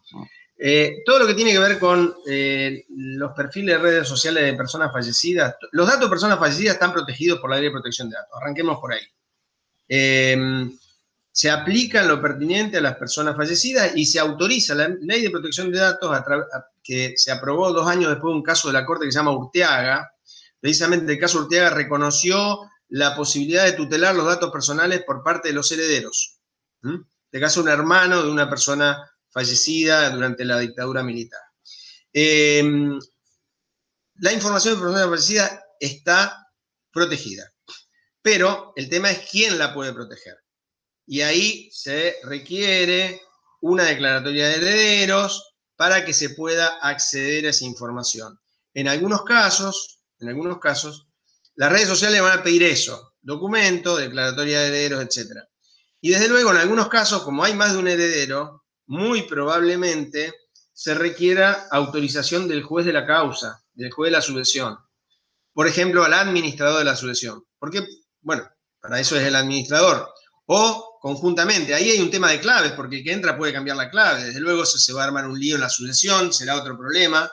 Eh, todo lo que tiene que ver con eh, los perfiles de redes sociales de personas fallecidas, los datos de personas fallecidas están protegidos por la ley de protección de datos. Arranquemos por ahí. Em, se aplica lo pertinente a las personas fallecidas y se autoriza la ley de protección de datos que se aprobó dos años después de un caso de la Corte que se llama Urteaga. Precisamente el caso Urteaga reconoció la posibilidad de tutelar los datos personales por parte de los herederos. En este caso, un hermano de una persona fallecida durante la dictadura militar. Em, la información de personas fallecidas está protegida, pero el tema es quién la puede proteger. Y ahí se requiere una declaratoria de herederos para que se pueda acceder a esa información. En algunos casos, en algunos casos, las redes sociales van a pedir eso, documento, declaratoria de herederos, etc. Y desde luego, en algunos casos, como hay más de un heredero, muy probablemente se requiera autorización del juez de la causa, del juez de la sucesión. Por ejemplo, al administrador de la sucesión. Porque, bueno, para eso es el administrador. O conjuntamente, ahí hay un tema de claves, porque el que entra puede cambiar la clave. Desde luego se, va a armar un lío en la sucesión, será otro problema.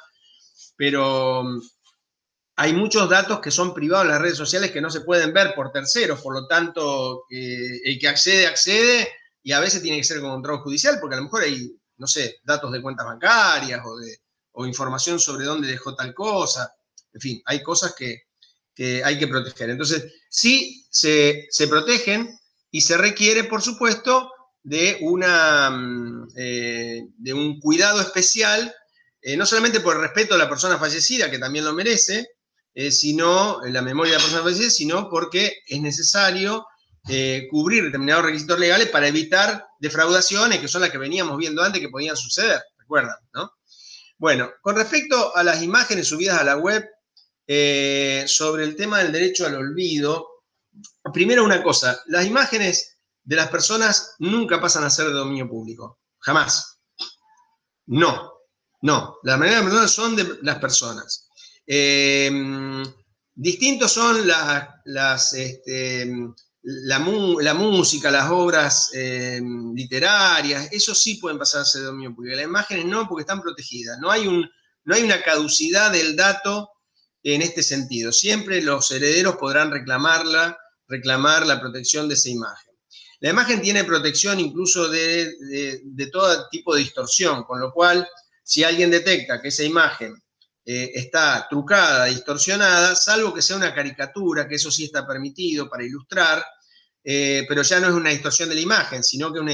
Pero mm, hay muchos datos que son privados en las redes sociales que no se pueden ver por terceros, por lo tanto, eh, el que accede, accede, y a veces tiene que ser con control judicial, porque a lo mejor hay, no sé, datos de cuentas bancarias o, información sobre dónde dejó tal cosa. En fin, hay cosas que, hay que proteger. Entonces, sí se, protegen y se requiere, por supuesto, de, una, mm, eh, de un cuidado especial, eh, no solamente por el respeto a la persona fallecida, que también lo merece, eh, sino la memoria de la persona fallecida, sino porque es necesario eh, cubrir determinados requisitos legales para evitar defraudaciones, que son las que veníamos viendo antes que podían suceder, ¿recuerdan? ¿no? Bueno, con respecto a las imágenes subidas a la web, eh, sobre el tema del derecho al olvido, primero una cosa, las imágenes de las personas nunca pasan a ser de dominio público, jamás. No, no, las imágenes de personas son de las personas. Eh, distintos son las, las este, la, música, las obras eh, literarias, eso sí pueden pasarse de dominio público. Las imágenes no, porque están protegidas. No hay, un, no hay una caducidad del dato en este sentido. Siempre los herederos podrán reclamarla, reclamar la protección de esa imagen. La imagen tiene protección incluso de, todo tipo de distorsión, con lo cual, si alguien detecta que esa imagen eh, está trucada, distorsionada, salvo que sea una caricatura, que eso sí está permitido para ilustrar, eh, pero ya no es una distorsión de la imagen, sino que es una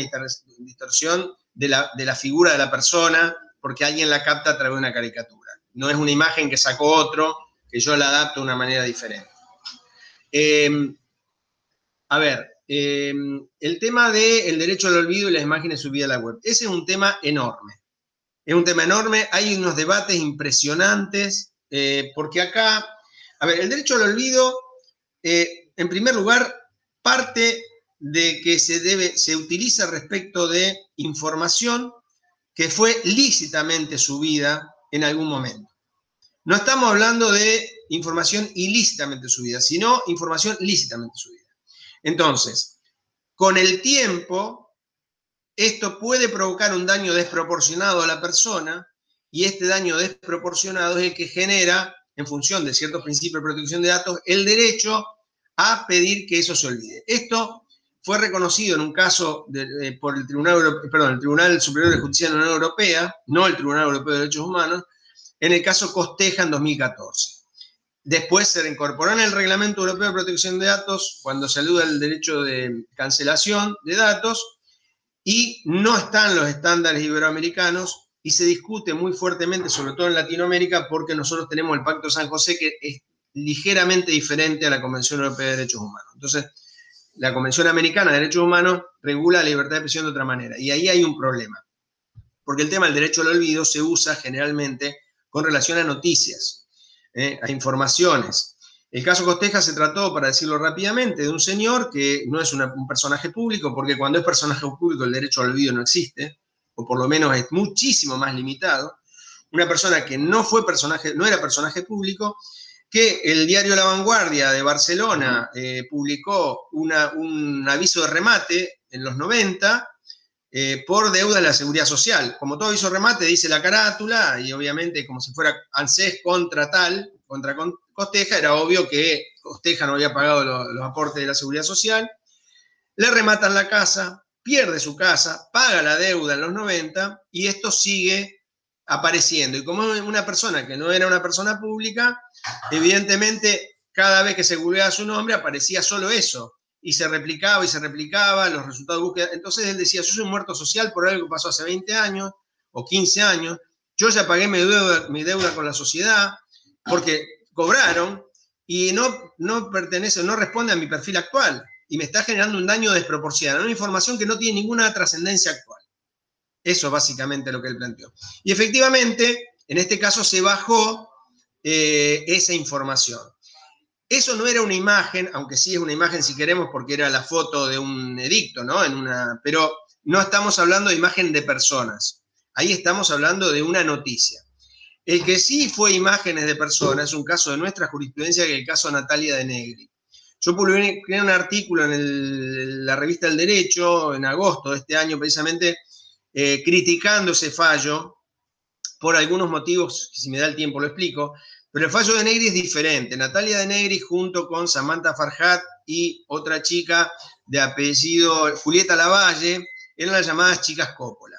distorsión de la, figura de la persona, porque alguien la capta a través de una caricatura. No es una imagen que sacó otro, que yo la adapto de una manera diferente. Em, a ver, em, el tema del derecho al olvido y las imágenes subidas a la web. Ese es un tema enorme. Es un tema enorme, hay unos debates impresionantes, eh, porque acá, a ver, el derecho al olvido, eh, en primer lugar, parte de que se, debe, se utiliza respecto de información que fue lícitamente subida en algún momento. No estamos hablando de información ilícitamente subida, sino información lícitamente subida. Entonces, con el tiempo, esto puede provocar un daño desproporcionado a la persona y este daño desproporcionado es el que genera, en función de ciertos principios de protección de datos, el derecho a pedir que eso se olvide. Esto fue reconocido en un caso por el Tribunal, perdón, el Tribunal Superior de Justicia de la Unión Europea, no el Tribunal Europeo de Derechos Humanos, en el caso Costeja en 2014. Después se incorporó en el Reglamento Europeo de Protección de Datos cuando se aluda el derecho de cancelación de datos y no están los estándares iberoamericanos y se discute muy fuertemente, sobre todo en Latinoamérica, porque nosotros tenemos el Pacto San José que es ligeramente diferente a la Convención Europea de Derechos Humanos. Entonces, la Convención Americana de Derechos Humanos regula la libertad de expresión de otra manera. Y ahí hay un problema. Porque el tema del derecho al olvido se usa generalmente con relación a noticias, ¿eh? a informaciones. El caso Costeja se trató, para decirlo rápidamente, de un señor que no es un personaje público, porque cuando es personaje público el derecho al olvido no existe, o por lo menos es muchísimo más limitado. Una persona que no fue personaje, no era personaje público, que el diario La Vanguardia de Barcelona eh, publicó un aviso de remate en los 90 eh, por deuda de la seguridad social. Como todo aviso remate, dice la carátula, y obviamente como si fuera ANSES contra tal, contra Costeja, era obvio que Costeja no había pagado los aportes de la seguridad social. Le rematan la casa, pierde su casa, paga la deuda en los 90 y esto sigue apareciendo. Y como una persona que no era una persona pública, evidentemente cada vez que se googleaba su nombre aparecía solo eso. Y se replicaba y se replicaba los resultados de búsqueda. Entonces él decía, yo soy un muerto social por algo que pasó hace 20 años o 15 años. Yo ya pagué mi deuda, con la sociedad porque cobraron y no, no pertenece, no responde a mi perfil actual y me está generando un daño desproporcionado, una información que no tiene ninguna trascendencia actual. Eso es básicamente lo que él planteó. Y efectivamente, en este caso se bajó eh, esa información. Eso no era una imagen, aunque sí es una imagen si queremos, porque era la foto de un edicto, ¿no? En una, pero no estamos hablando de imagen de personas. Ahí estamos hablando de una noticia. El que sí fue imágenes de personas es un caso de nuestra jurisprudencia, que es el caso Natalia de Negri. Yo publiqué un artículo en la revista El Derecho en agosto de este año, precisamente eh, criticando ese fallo por algunos motivos, si me da el tiempo lo explico, pero el fallo de Negri es diferente. Natalia de Negri junto con Samantha Farhat y otra chica de apellido Julieta Lavalle eran las llamadas chicas Coppola.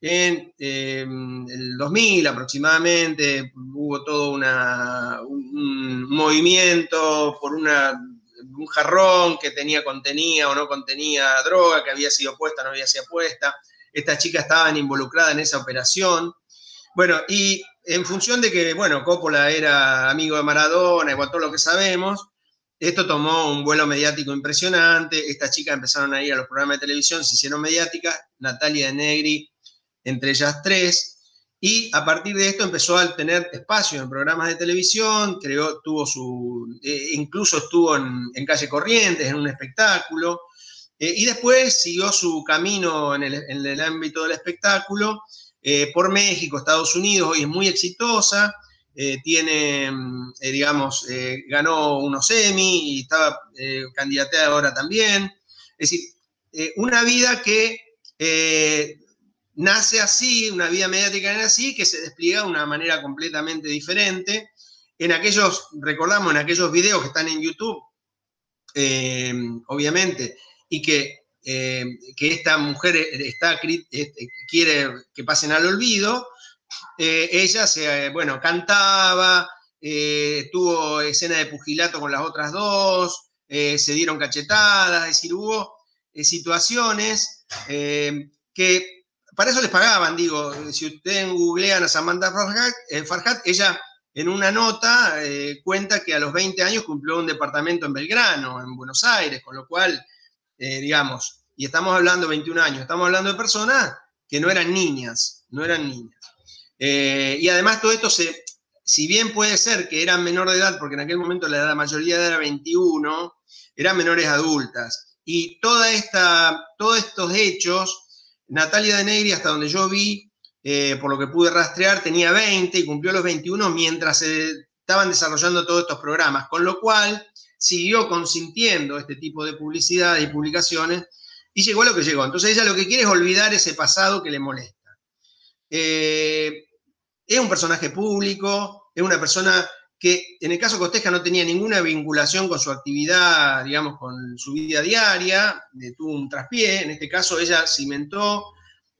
En em, el 2000 aproximadamente hubo todo un movimiento por un jarrón que tenía, contenía o no contenía droga, que había sido puesta o no había sido puesta. Estas chicas estaban involucradas en esa operación. Bueno, y en función de que, bueno, Coppola era amigo de Maradona y todo lo que sabemos, esto tomó un vuelo mediático impresionante. Estas chicas empezaron a ir a los programas de televisión, se hicieron mediáticas. Natalia de Negri, entre ellas tres. Y a partir de esto empezó a tener espacio en programas de televisión, creó, tuvo su, eh, incluso estuvo en, Calle Corrientes, en un espectáculo, eh, y después siguió su camino en el, ámbito del espectáculo eh, por México, Estados Unidos, hoy es muy exitosa, tiene, digamos, ganó unos Emmy y estaba candidateada ahora también. Es decir, una vida que nace así, una vida mediática nace así, que se despliega de una manera completamente diferente. En aquellos, recordamos, en aquellos videos que están en YouTube, eh, obviamente, y que, eh, que esta mujer está, quiere que pasen al olvido, eh, ella se, bueno, cantaba, tuvo escena de pugilato con las otras dos, se dieron cachetadas, es decir, hubo situaciones que para eso les pagaban, digo, si ustedes googlean a Samantha Farhat, eh, ella en una nota eh, cuenta que a los 20 años cumplió un departamento en Belgrano, en Buenos Aires, con lo cual, eh, digamos, y estamos hablando de 21 años, estamos hablando de personas que no eran niñas, no eran niñas. y además todo esto se, si bien puede ser que eran menor de edad, porque en aquel momento la mayoría era 21, eran menores adultas. Y toda esta, todos estos hechos Natalia de Negri, hasta donde yo vi, eh, por lo que pude rastrear, tenía 20 y cumplió los 21 mientras se estaban desarrollando todos estos programas, con lo cual siguió consintiendo este tipo de publicidad y publicaciones y llegó a lo que llegó. Entonces ella lo que quiere es olvidar ese pasado que le molesta. Eh, es un personaje público, es una persona que en el caso Costeja no tenía ninguna vinculación con su actividad, digamos, con su vida diaria, tuvo un traspié, en este caso ella cimentó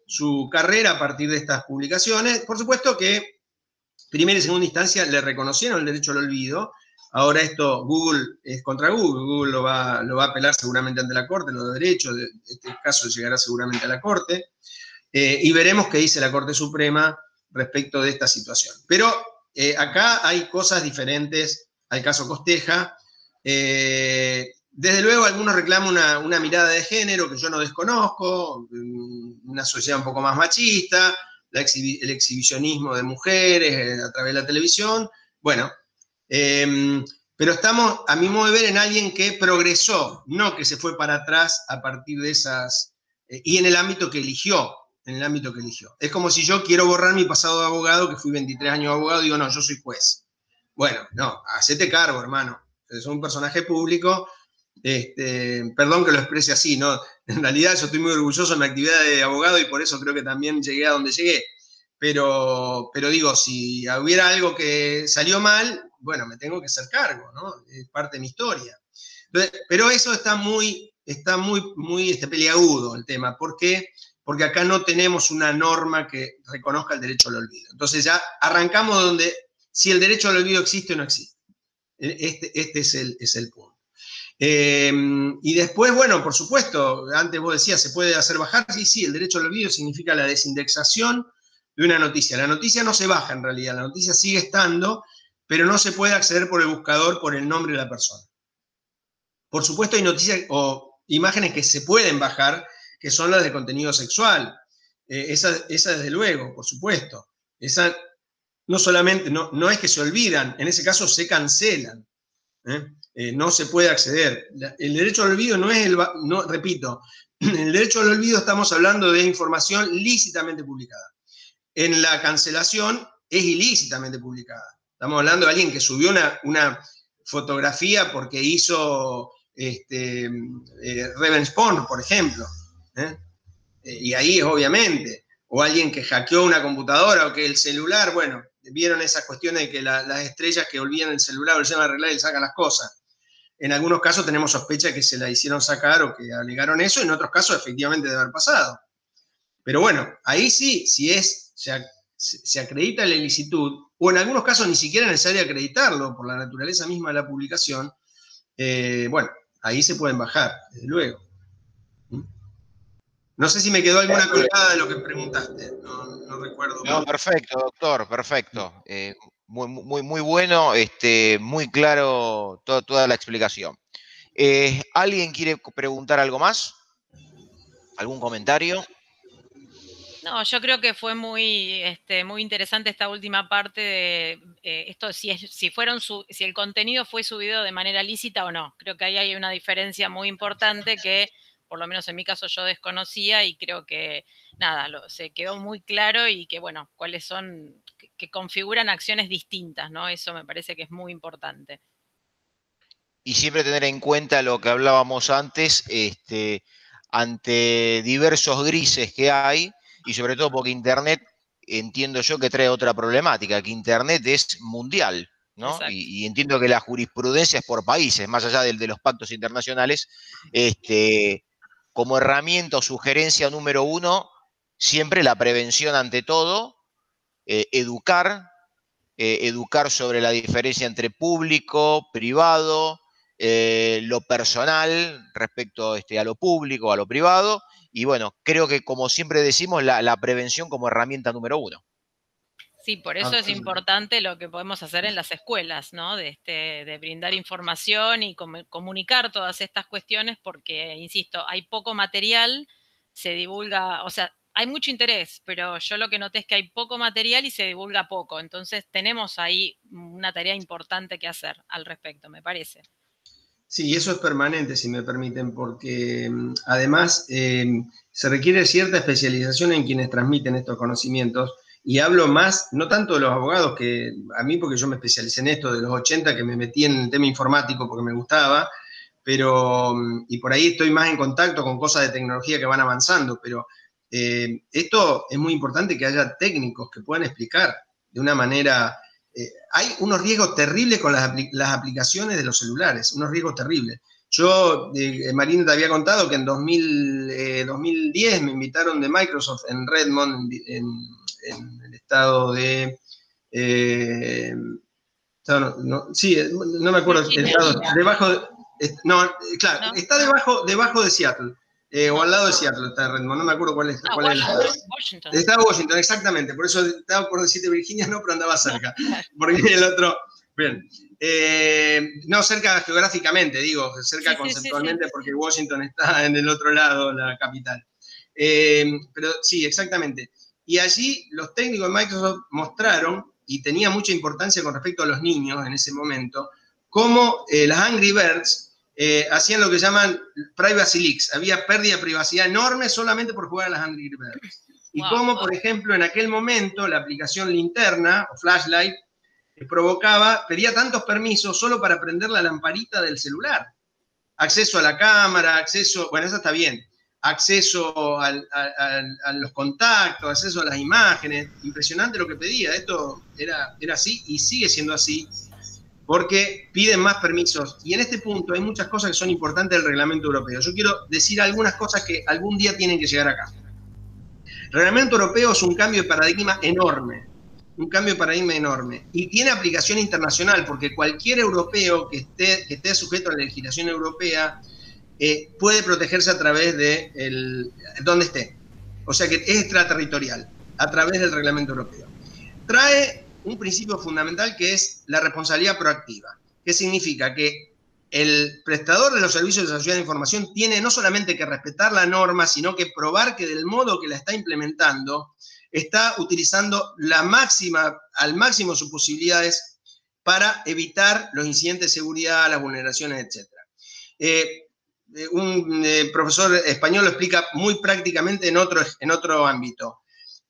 su carrera a partir de estas publicaciones. Por supuesto que primera y segunda instancia le reconocieron el derecho al olvido, ahora esto Google es contra Google, Google lo va, lo va a apelar seguramente ante la Corte, lo de derecho, este caso llegará seguramente a la Corte, eh, y veremos qué dice la Corte Suprema respecto de esta situación. Pero eh, acá hay cosas diferentes al caso Costeja. Eh, desde luego, algunos reclaman una, mirada de género que yo no desconozco, mm, una sociedad un poco más machista, el exhibicionismo de mujeres a través de la televisión. Bueno, em, pero estamos, a mi modo de ver, en alguien que progresó, no que se fue para atrás a partir de esas, y en el ámbito que eligió en el ámbito que eligió. Es como si yo quiero borrar mi pasado de abogado, que fui 23 años abogado, digo, no, yo soy juez. Bueno, no, hacete cargo, hermano. Es un personaje público. Este, perdón que lo exprese así, ¿no? En realidad yo estoy muy orgulloso de mi actividad de abogado y por eso creo que también llegué a donde llegué. Pero, pero digo, si hubiera algo que salió mal, bueno, me tengo que hacer cargo, ¿no? Es parte de mi historia. Pero eso está muy, está muy, muy este, peliagudo el tema. ¿Por qué? Porque acá no tenemos una norma que reconozca el derecho al olvido. Entonces ya arrancamos donde si el derecho al olvido existe o no existe. E, este, este es, el, es el punto. Em, y después, bueno, por supuesto, antes vos decías, ¿se puede hacer bajar? Sí, sí, el derecho al olvido significa la desindexación de una noticia. La noticia no se baja en realidad, la noticia sigue estando, pero no se puede acceder por el buscador por el nombre de la persona. Por supuesto, hay noticias o imágenes que se pueden bajar, que son las de contenido sexual. Eh, esa, esa, desde luego, por supuesto. Esa no solamente, no, no es que se olvidan, en ese caso se cancelan. ¿eh? Eh, no se puede acceder. El derecho al olvido no es el, no, repito, [CLEARS THROAT] el derecho al olvido estamos hablando de información lícitamente publicada. En la cancelación es ilícitamente publicada. Estamos hablando de alguien que subió una, una fotografía porque hizo este, eh, por ejemplo. ¿eh? Eh, y ahí obviamente. O alguien que hackeó una computadora o que el celular, bueno, vieron esas cuestiones de que las estrellas que olvidan el celular o le llaman a arreglar y le sacan las cosas. En algunos casos tenemos sospecha de que se la hicieron sacar o que alegaron eso, en otros casos efectivamente debe haber pasado. Pero bueno, ahí sí, si es, se acredita la ilicitud, o en algunos casos ni siquiera es necesario acreditarlo por la naturaleza misma de la publicación, eh, bueno, ahí se pueden bajar, desde luego. ¿Mm? No sé si me quedó alguna colgada de lo que preguntaste, no, recuerdo. No, perfecto, doctor, perfecto. Eh, muy, muy, muy bueno, este, muy claro toda la explicación. Eh, ¿Alguien quiere preguntar algo más? ¿Algún comentario? No, yo creo que fue muy, este, muy interesante esta última parte de eh, esto, si, es, si, fueron si el contenido fue subido de manera lícita o no. Creo que ahí hay una diferencia muy importante que, por lo menos en mi caso, yo desconocía y creo que, nada, se quedó muy claro y que, bueno, cuáles son, que, que configuran acciones distintas, ¿no? Eso me parece que es muy importante. Y siempre tener en cuenta lo que hablábamos antes, este, ante diversos grises que hay, y sobre todo porque Internet, entiendo yo que trae otra problemática, que Internet es mundial, ¿no? Y, entiendo que la jurisprudencia es por países, más allá de, de los pactos internacionales, este, como herramienta o sugerencia número uno, siempre la prevención ante todo, eh, educar, eh, educar sobre la diferencia entre público, privado, eh, lo personal respecto este, a lo público, a lo privado, y bueno, creo que como siempre decimos, la, prevención como herramienta número uno. Sí, por eso es importante lo que podemos hacer en las escuelas, ¿no? De, este, de brindar información y comunicar todas estas cuestiones, porque, insisto, hay poco material, se divulga, o sea, hay mucho interés, pero yo lo que noté es que hay poco material y se divulga poco. Entonces tenemos ahí una tarea importante que hacer al respecto, me parece. Sí, eso es permanente, si me permiten, porque mm, además em, se requiere cierta especialización en quienes transmiten estos conocimientos. Y hablo más, no tanto de los abogados, que a mí, porque yo me especialicé en esto de los 80, que me metí en el tema informático porque me gustaba, pero, mm, y por ahí estoy más en contacto con cosas de tecnología que van avanzando, pero eh, esto es muy importante que haya técnicos que puedan explicar de una manera hay unos riesgos terribles con las, aplicaciones de los celulares, unos riesgos terribles. Yo, eh, Marina te había contado que en 2010 eh, me invitaron de Microsoft en Redmond, en, el estado de... sí, no me acuerdo, estado, debajo, no, claro, está debajo, debajo de Seattle. Eh, o al lado de Seattle está Redmond, no me acuerdo cuál es, cuál Washington, es Washington. Está Washington, exactamente, por eso estaba por decirte Virginia, no, pero andaba cerca, [LAUGHS] porque el otro, bien, eh, no cerca geográficamente, digo, cerca conceptualmente, porque Washington está en el otro lado, la capital. Eh, pero sí, exactamente. Y allí los técnicos de Microsoft mostraron, y tenía mucha importancia con respecto a los niños en ese momento, cómo las Angry Birds eh, hacían lo que llaman privacy leaks. Había pérdida de privacidad enorme solamente por jugar a las Angry Birds. Y como, por ejemplo, en aquel momento la aplicación linterna o flashlight provocaba, pedía tantos permisos solo para prender la lamparita del celular. Acceso a la cámara, acceso, bueno, eso está bien, acceso a los contactos, acceso a las imágenes. Impresionante lo que pedía. Esto era, era así y sigue siendo así porque piden más permisos. Y en este punto hay muchas cosas que son importantes del reglamento europeo. Yo quiero decir algunas cosas que algún día tienen que llegar acá. El reglamento europeo es un cambio de paradigma enorme, un cambio de paradigma enorme. Y tiene aplicación internacional, porque cualquier europeo que esté, que esté sujeto a la legislación europea eh, puede protegerse a través de donde esté. O sea que es extraterritorial, a través del reglamento europeo. Trae un principio fundamental que es la responsabilidad proactiva, que significa que el prestador de los servicios de sociedad de información tiene no solamente que respetar la norma, sino que probar que del modo que la está implementando está utilizando la máxima, al máximo sus posibilidades para evitar los incidentes de seguridad, las vulneraciones, etc. Eh, eh, un eh, profesor español lo explica muy prácticamente en otro, en otro ámbito.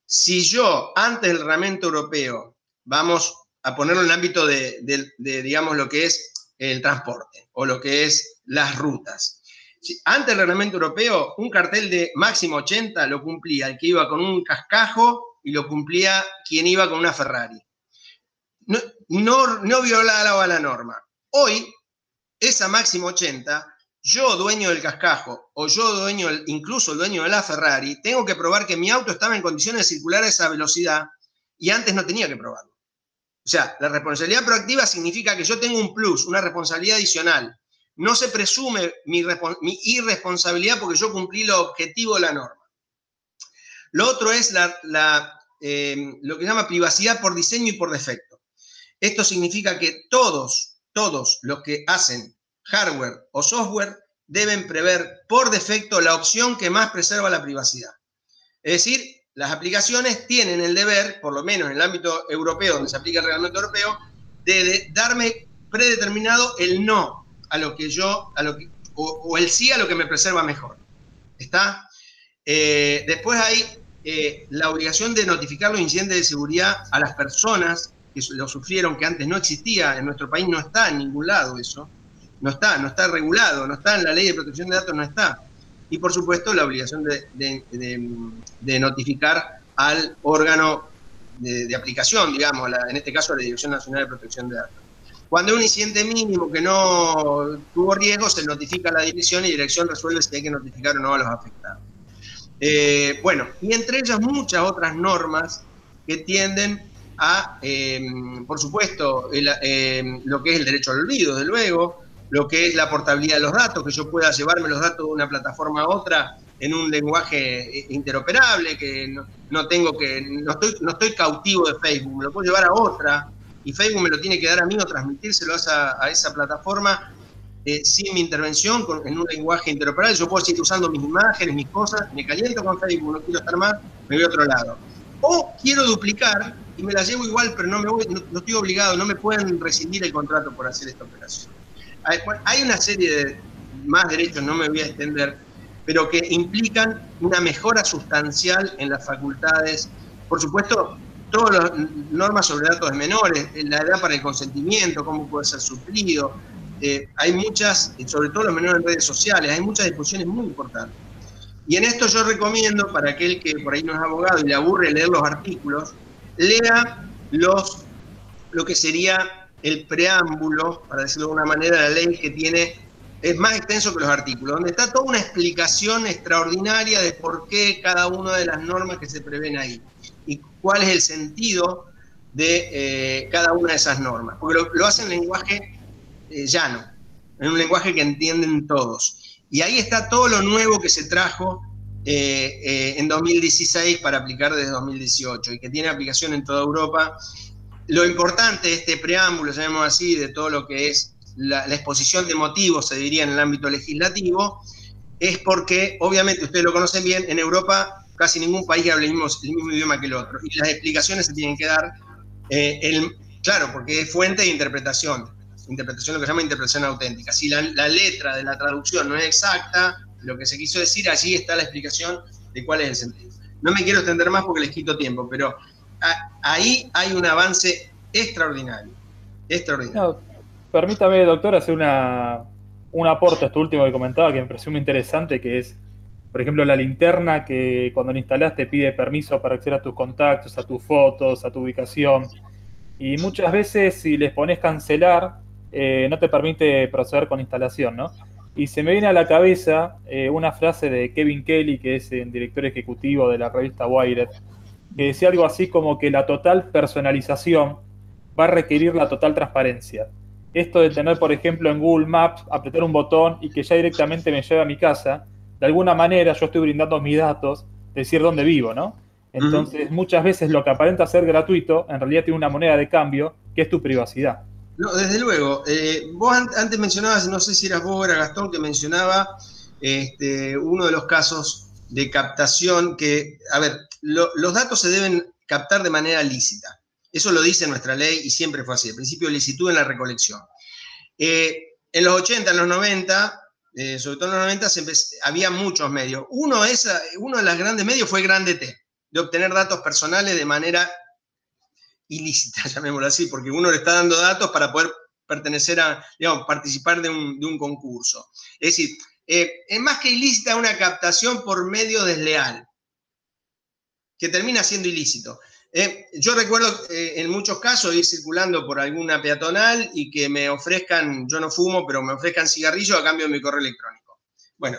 Si yo, antes del reglamento europeo, vamos a ponerlo en el ámbito de, digamos, lo que es el transporte o lo que es las rutas. antes del reglamento europeo, un cartel de máximo 80 lo cumplía el que iba con un cascajo y lo cumplía quien iba con una Ferrari. No, no, violaba la norma. Hoy, esa máximo 80, yo, dueño del cascajo, o yo, dueño, incluso el dueño de la Ferrari, tengo que probar que mi auto estaba en condiciones de circular a esa velocidad y antes no tenía que probarlo. O sea, la responsabilidad proactiva significa que yo tengo un plus, una responsabilidad adicional. No se presume mi, irresponsabilidad porque yo cumplí lo objetivo de la norma. Lo otro es eh, lo que se llama privacidad por diseño y por defecto. Esto significa que todos, todos los que hacen hardware o software deben prever por defecto la opción que más preserva la privacidad. Es decir, las aplicaciones tienen el deber, por lo menos en el ámbito europeo, donde se aplica el reglamento europeo, de, darme predeterminado el no a lo que yo, a lo que, o, el sí a lo que me preserva mejor. ¿Está? Eh, después hay eh, la obligación de notificar los incidentes de seguridad a las personas que lo sufrieron, que antes no existía, en nuestro país no está en ningún lado eso, no está, no está regulado, no está en la ley de protección de datos, no está y por supuesto la obligación de, notificar al órgano de, aplicación, digamos, en este caso la Dirección Nacional de Protección de Datos. Cuando hay un incidente mínimo que no tuvo riesgo, se notifica a la dirección y la dirección resuelve si hay que notificar o no a los afectados. Eh, bueno, y entre ellas muchas otras normas que tienden a, eh, por supuesto, eh, lo que es el derecho al olvido, desde luego, lo que es la portabilidad de los datos, que yo pueda llevarme los datos de una plataforma a otra en un lenguaje interoperable, que no, tengo que, no estoy, no estoy cautivo de Facebook, me lo puedo llevar a otra y Facebook me lo tiene que dar a mí o transmitírselo a esa, a esa plataforma eh, sin mi intervención, en un lenguaje interoperable. Yo puedo seguir usando mis imágenes, mis cosas, me caliento con Facebook, no quiero estar más, me voy a otro lado. O quiero duplicar y me la llevo igual, pero no, me voy, no estoy obligado, no me pueden rescindir el contrato por hacer esta operación. Hay una serie de más derechos, no me voy a extender, pero que implican una mejora sustancial en las facultades. Por supuesto, todas las normas sobre datos de menores, la edad para el consentimiento, cómo puede ser suplido. Eh, hay muchas, sobre todo los menores en redes sociales, hay muchas discusiones muy importantes. Y en esto yo recomiendo, para aquel que por ahí no es abogado y le aburre leer los artículos, lea los, lo que sería el preámbulo, para decirlo de una manera, la ley que tiene, es más extenso que los artículos, donde está toda una explicación extraordinaria de por qué cada una de las normas que se prevén ahí y cuál es el sentido de eh, cada una de esas normas. Porque lo, hacen en lenguaje eh, llano, en un lenguaje que entienden todos. Y ahí está todo lo nuevo que se trajo eh, en 2016 para aplicar desde 2018 y que tiene aplicación en toda Europa lo importante de este preámbulo, llamemos así, de todo lo que es la, exposición de motivos, se diría en el ámbito legislativo, es porque, obviamente, ustedes lo conocen bien, en Europa casi ningún país habla el mismo, idioma que el otro, y las explicaciones se tienen que dar, eh, el, claro, porque es fuente de interpretación, interpretación, lo que se llama interpretación auténtica. Si la, la letra de la traducción no es exacta, lo que se quiso decir, allí está la explicación de cuál es el sentido. No me quiero extender más porque les quito tiempo, pero ahí hay un avance extraordinario. Extraordinario. permítame, doctor, hacer una, un aporte a esto último que comentaba que me pareció muy interesante, que es, por ejemplo, la linterna que cuando la instalás te pide permiso para acceder a tus contactos, a tus fotos, a tu ubicación. Y muchas veces si les pones cancelar, eh, no te permite proceder con instalación, ¿no? Y se me viene a la cabeza eh, una frase de Kevin Kelly, que es el director ejecutivo de la revista Wired, que decía algo así como que la total personalización va a requerir la total transparencia. Esto de tener, por ejemplo, en Google Maps, apretar un botón y que ya directamente me lleve a mi casa, de alguna manera yo estoy brindando mis datos, decir dónde vivo, ¿no? Entonces, muchas veces lo que aparenta ser gratuito, en realidad tiene una moneda de cambio, que es tu privacidad. No, desde luego. Eh, vos antes mencionabas, no sé si eras vos o era Gastón, que mencionaba este, uno de los casos de captación que, a ver, los datos se deben captar de manera lícita. Eso lo dice nuestra ley y siempre fue así. El principio de licitud en la recolección. Eh, en los 80, en los 90, eh, sobre todo en los 90, había muchos medios. Uno, es, uno de los grandes medios fue Grande T, de obtener datos personales de manera ilícita, [LAUGHS] llamémoslo así, porque uno le está dando datos para poder pertenecer a, digamos, participar de un, concurso. Es decir, eh, es más que ilícita una captación por medio desleal, que termina siendo ilícito. Eh, yo recuerdo eh, en muchos casos ir circulando por alguna peatonal y que me ofrezcan, yo no fumo, pero me ofrezcan cigarrillos a cambio de mi correo electrónico. Bueno,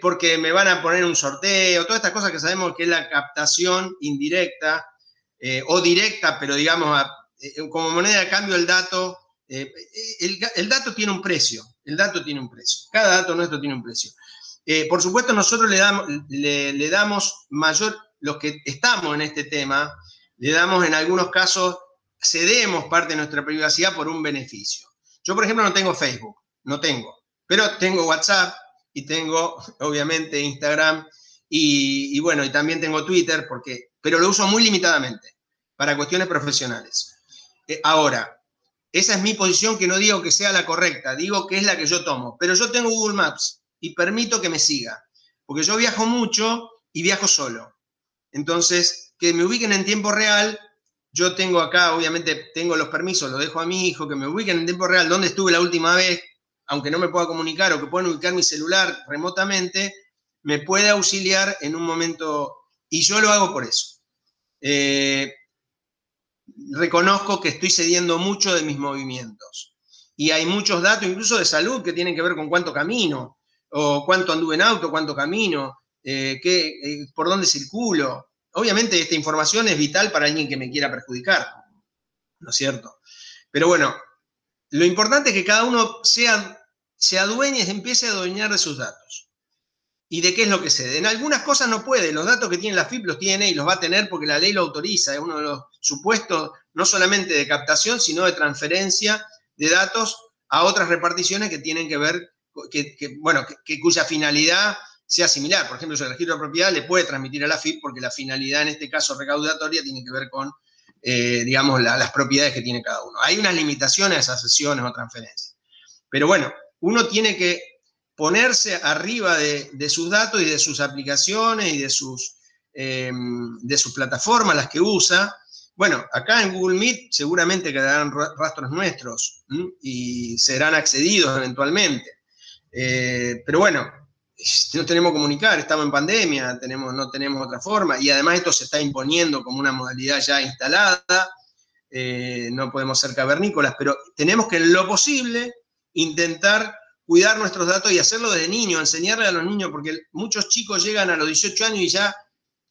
porque me van a poner un sorteo, todas estas cosas que sabemos que es la captación indirecta o directa, pero digamos, como moneda de cambio el dato, el, dato tiene un precio, el dato tiene un precio, cada dato nuestro tiene un precio. por supuesto, nosotros le damos, le damos mayor los que estamos en este tema, le damos en algunos casos, cedemos parte de nuestra privacidad por un beneficio. Yo, por ejemplo, no tengo Facebook, no tengo, pero tengo WhatsApp y tengo, [LAUGHS] obviamente, Instagram y, bueno, y también tengo Twitter, porque, pero lo uso muy limitadamente para cuestiones profesionales. Eh, ahora, esa es mi posición que no digo que sea la correcta, digo que es la que yo tomo, pero yo tengo Google Maps y permito que me siga, porque yo viajo mucho y viajo solo. Entonces, que me ubiquen en tiempo real, yo tengo acá, obviamente, tengo los permisos, lo dejo a mi hijo, que me ubiquen en tiempo real dónde estuve la última vez, aunque no me pueda comunicar o que puedan ubicar mi celular remotamente, me puede auxiliar en un momento, y yo lo hago por eso. Eh, reconozco que estoy cediendo mucho de mis movimientos. Y hay muchos datos, incluso de salud, que tienen que ver con cuánto camino, o cuánto anduve en auto, cuánto camino, eh, eh, por dónde circulo. Obviamente esta información es vital para alguien que me quiera perjudicar, ¿no es cierto? Pero bueno, lo importante es que cada uno sea, se adueñe, empiece a adueñar de sus datos. ¿Y de qué es lo que cede? En algunas cosas no puede, los datos que tiene la FIP los tiene y los va a tener porque la ley lo autoriza, es uno de los supuestos no solamente de captación, sino de transferencia de datos a otras reparticiones que tienen que ver, que, bueno, que, cuya finalidad sea similar. Por ejemplo, el registro de propiedad le puede transmitir a la FIP porque la finalidad en este caso recaudatoria tiene que ver con, eh, digamos, las propiedades que tiene cada uno. Hay unas limitaciones a esas sesiones o transferencias. Pero bueno, uno tiene que ponerse arriba de, sus datos y de sus aplicaciones y de sus, em, de sus plataformas, las que usa. Bueno, acá en Google Meet seguramente quedarán rastros nuestros y serán accedidos eventualmente. Eh, pero bueno, no tenemos que comunicar, estamos en pandemia, tenemos, no tenemos otra forma, y además esto se está imponiendo como una modalidad ya instalada, eh, no podemos ser cavernícolas, pero tenemos que en lo posible intentar cuidar nuestros datos y hacerlo desde niño, enseñarle a los niños, porque muchos chicos llegan a los 18 años y ya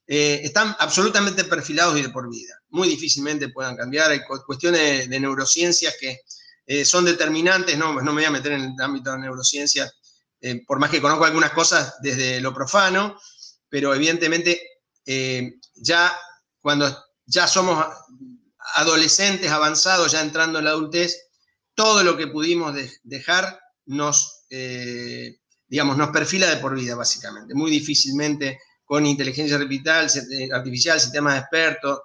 eh, están absolutamente perfilados y de por vida. Muy difícilmente puedan cambiar. Hay cuestiones de, neurociencias que eh, son determinantes, no, me voy a meter en el ámbito de neurociencias, eh, por más que conozco algunas cosas desde lo profano, pero evidentemente ya cuando ya somos adolescentes avanzados, ya entrando en la adultez, todo lo que pudimos dejar nos, eh, digamos, nos perfila de por vida, básicamente. Muy difícilmente con inteligencia artificial, sistemas expertos,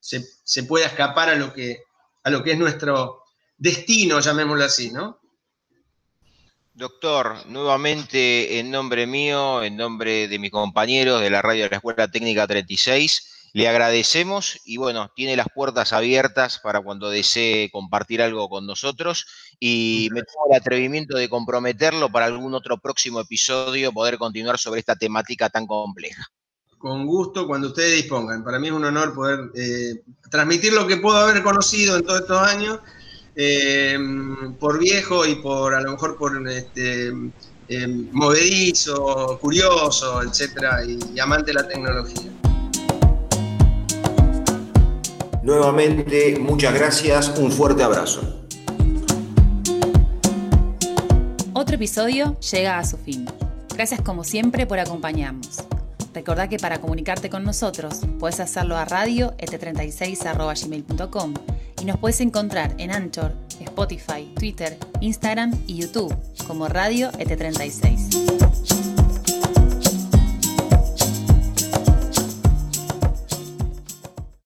se, se pueda escapar a lo, que, a lo que es nuestro destino, llamémoslo así, ¿no? Doctor, nuevamente en nombre mío, en nombre de mis compañeros de la radio de la Escuela Técnica 36 Le agradecemos y bueno, tiene las puertas abiertas para cuando desee compartir algo con nosotros y me tomo el atrevimiento de comprometerlo para algún otro próximo episodio poder continuar sobre esta temática tan compleja. Con gusto, cuando ustedes dispongan. Para mí es un honor poder eh, transmitir lo que puedo haber conocido en todos estos años, eh, por viejo y por a lo mejor por este, eh, movedizo, curioso, etcétera, y amante de la tecnología. Nuevamente, muchas gracias, un fuerte abrazo. Otro episodio llega a su fin. Gracias como siempre por acompañarnos. Recordá que para comunicarte con nosotros puedes hacerlo a radio et36.gmail.com y nos puedes encontrar en Anchor, Spotify, Twitter, Instagram y YouTube como Radio ET36.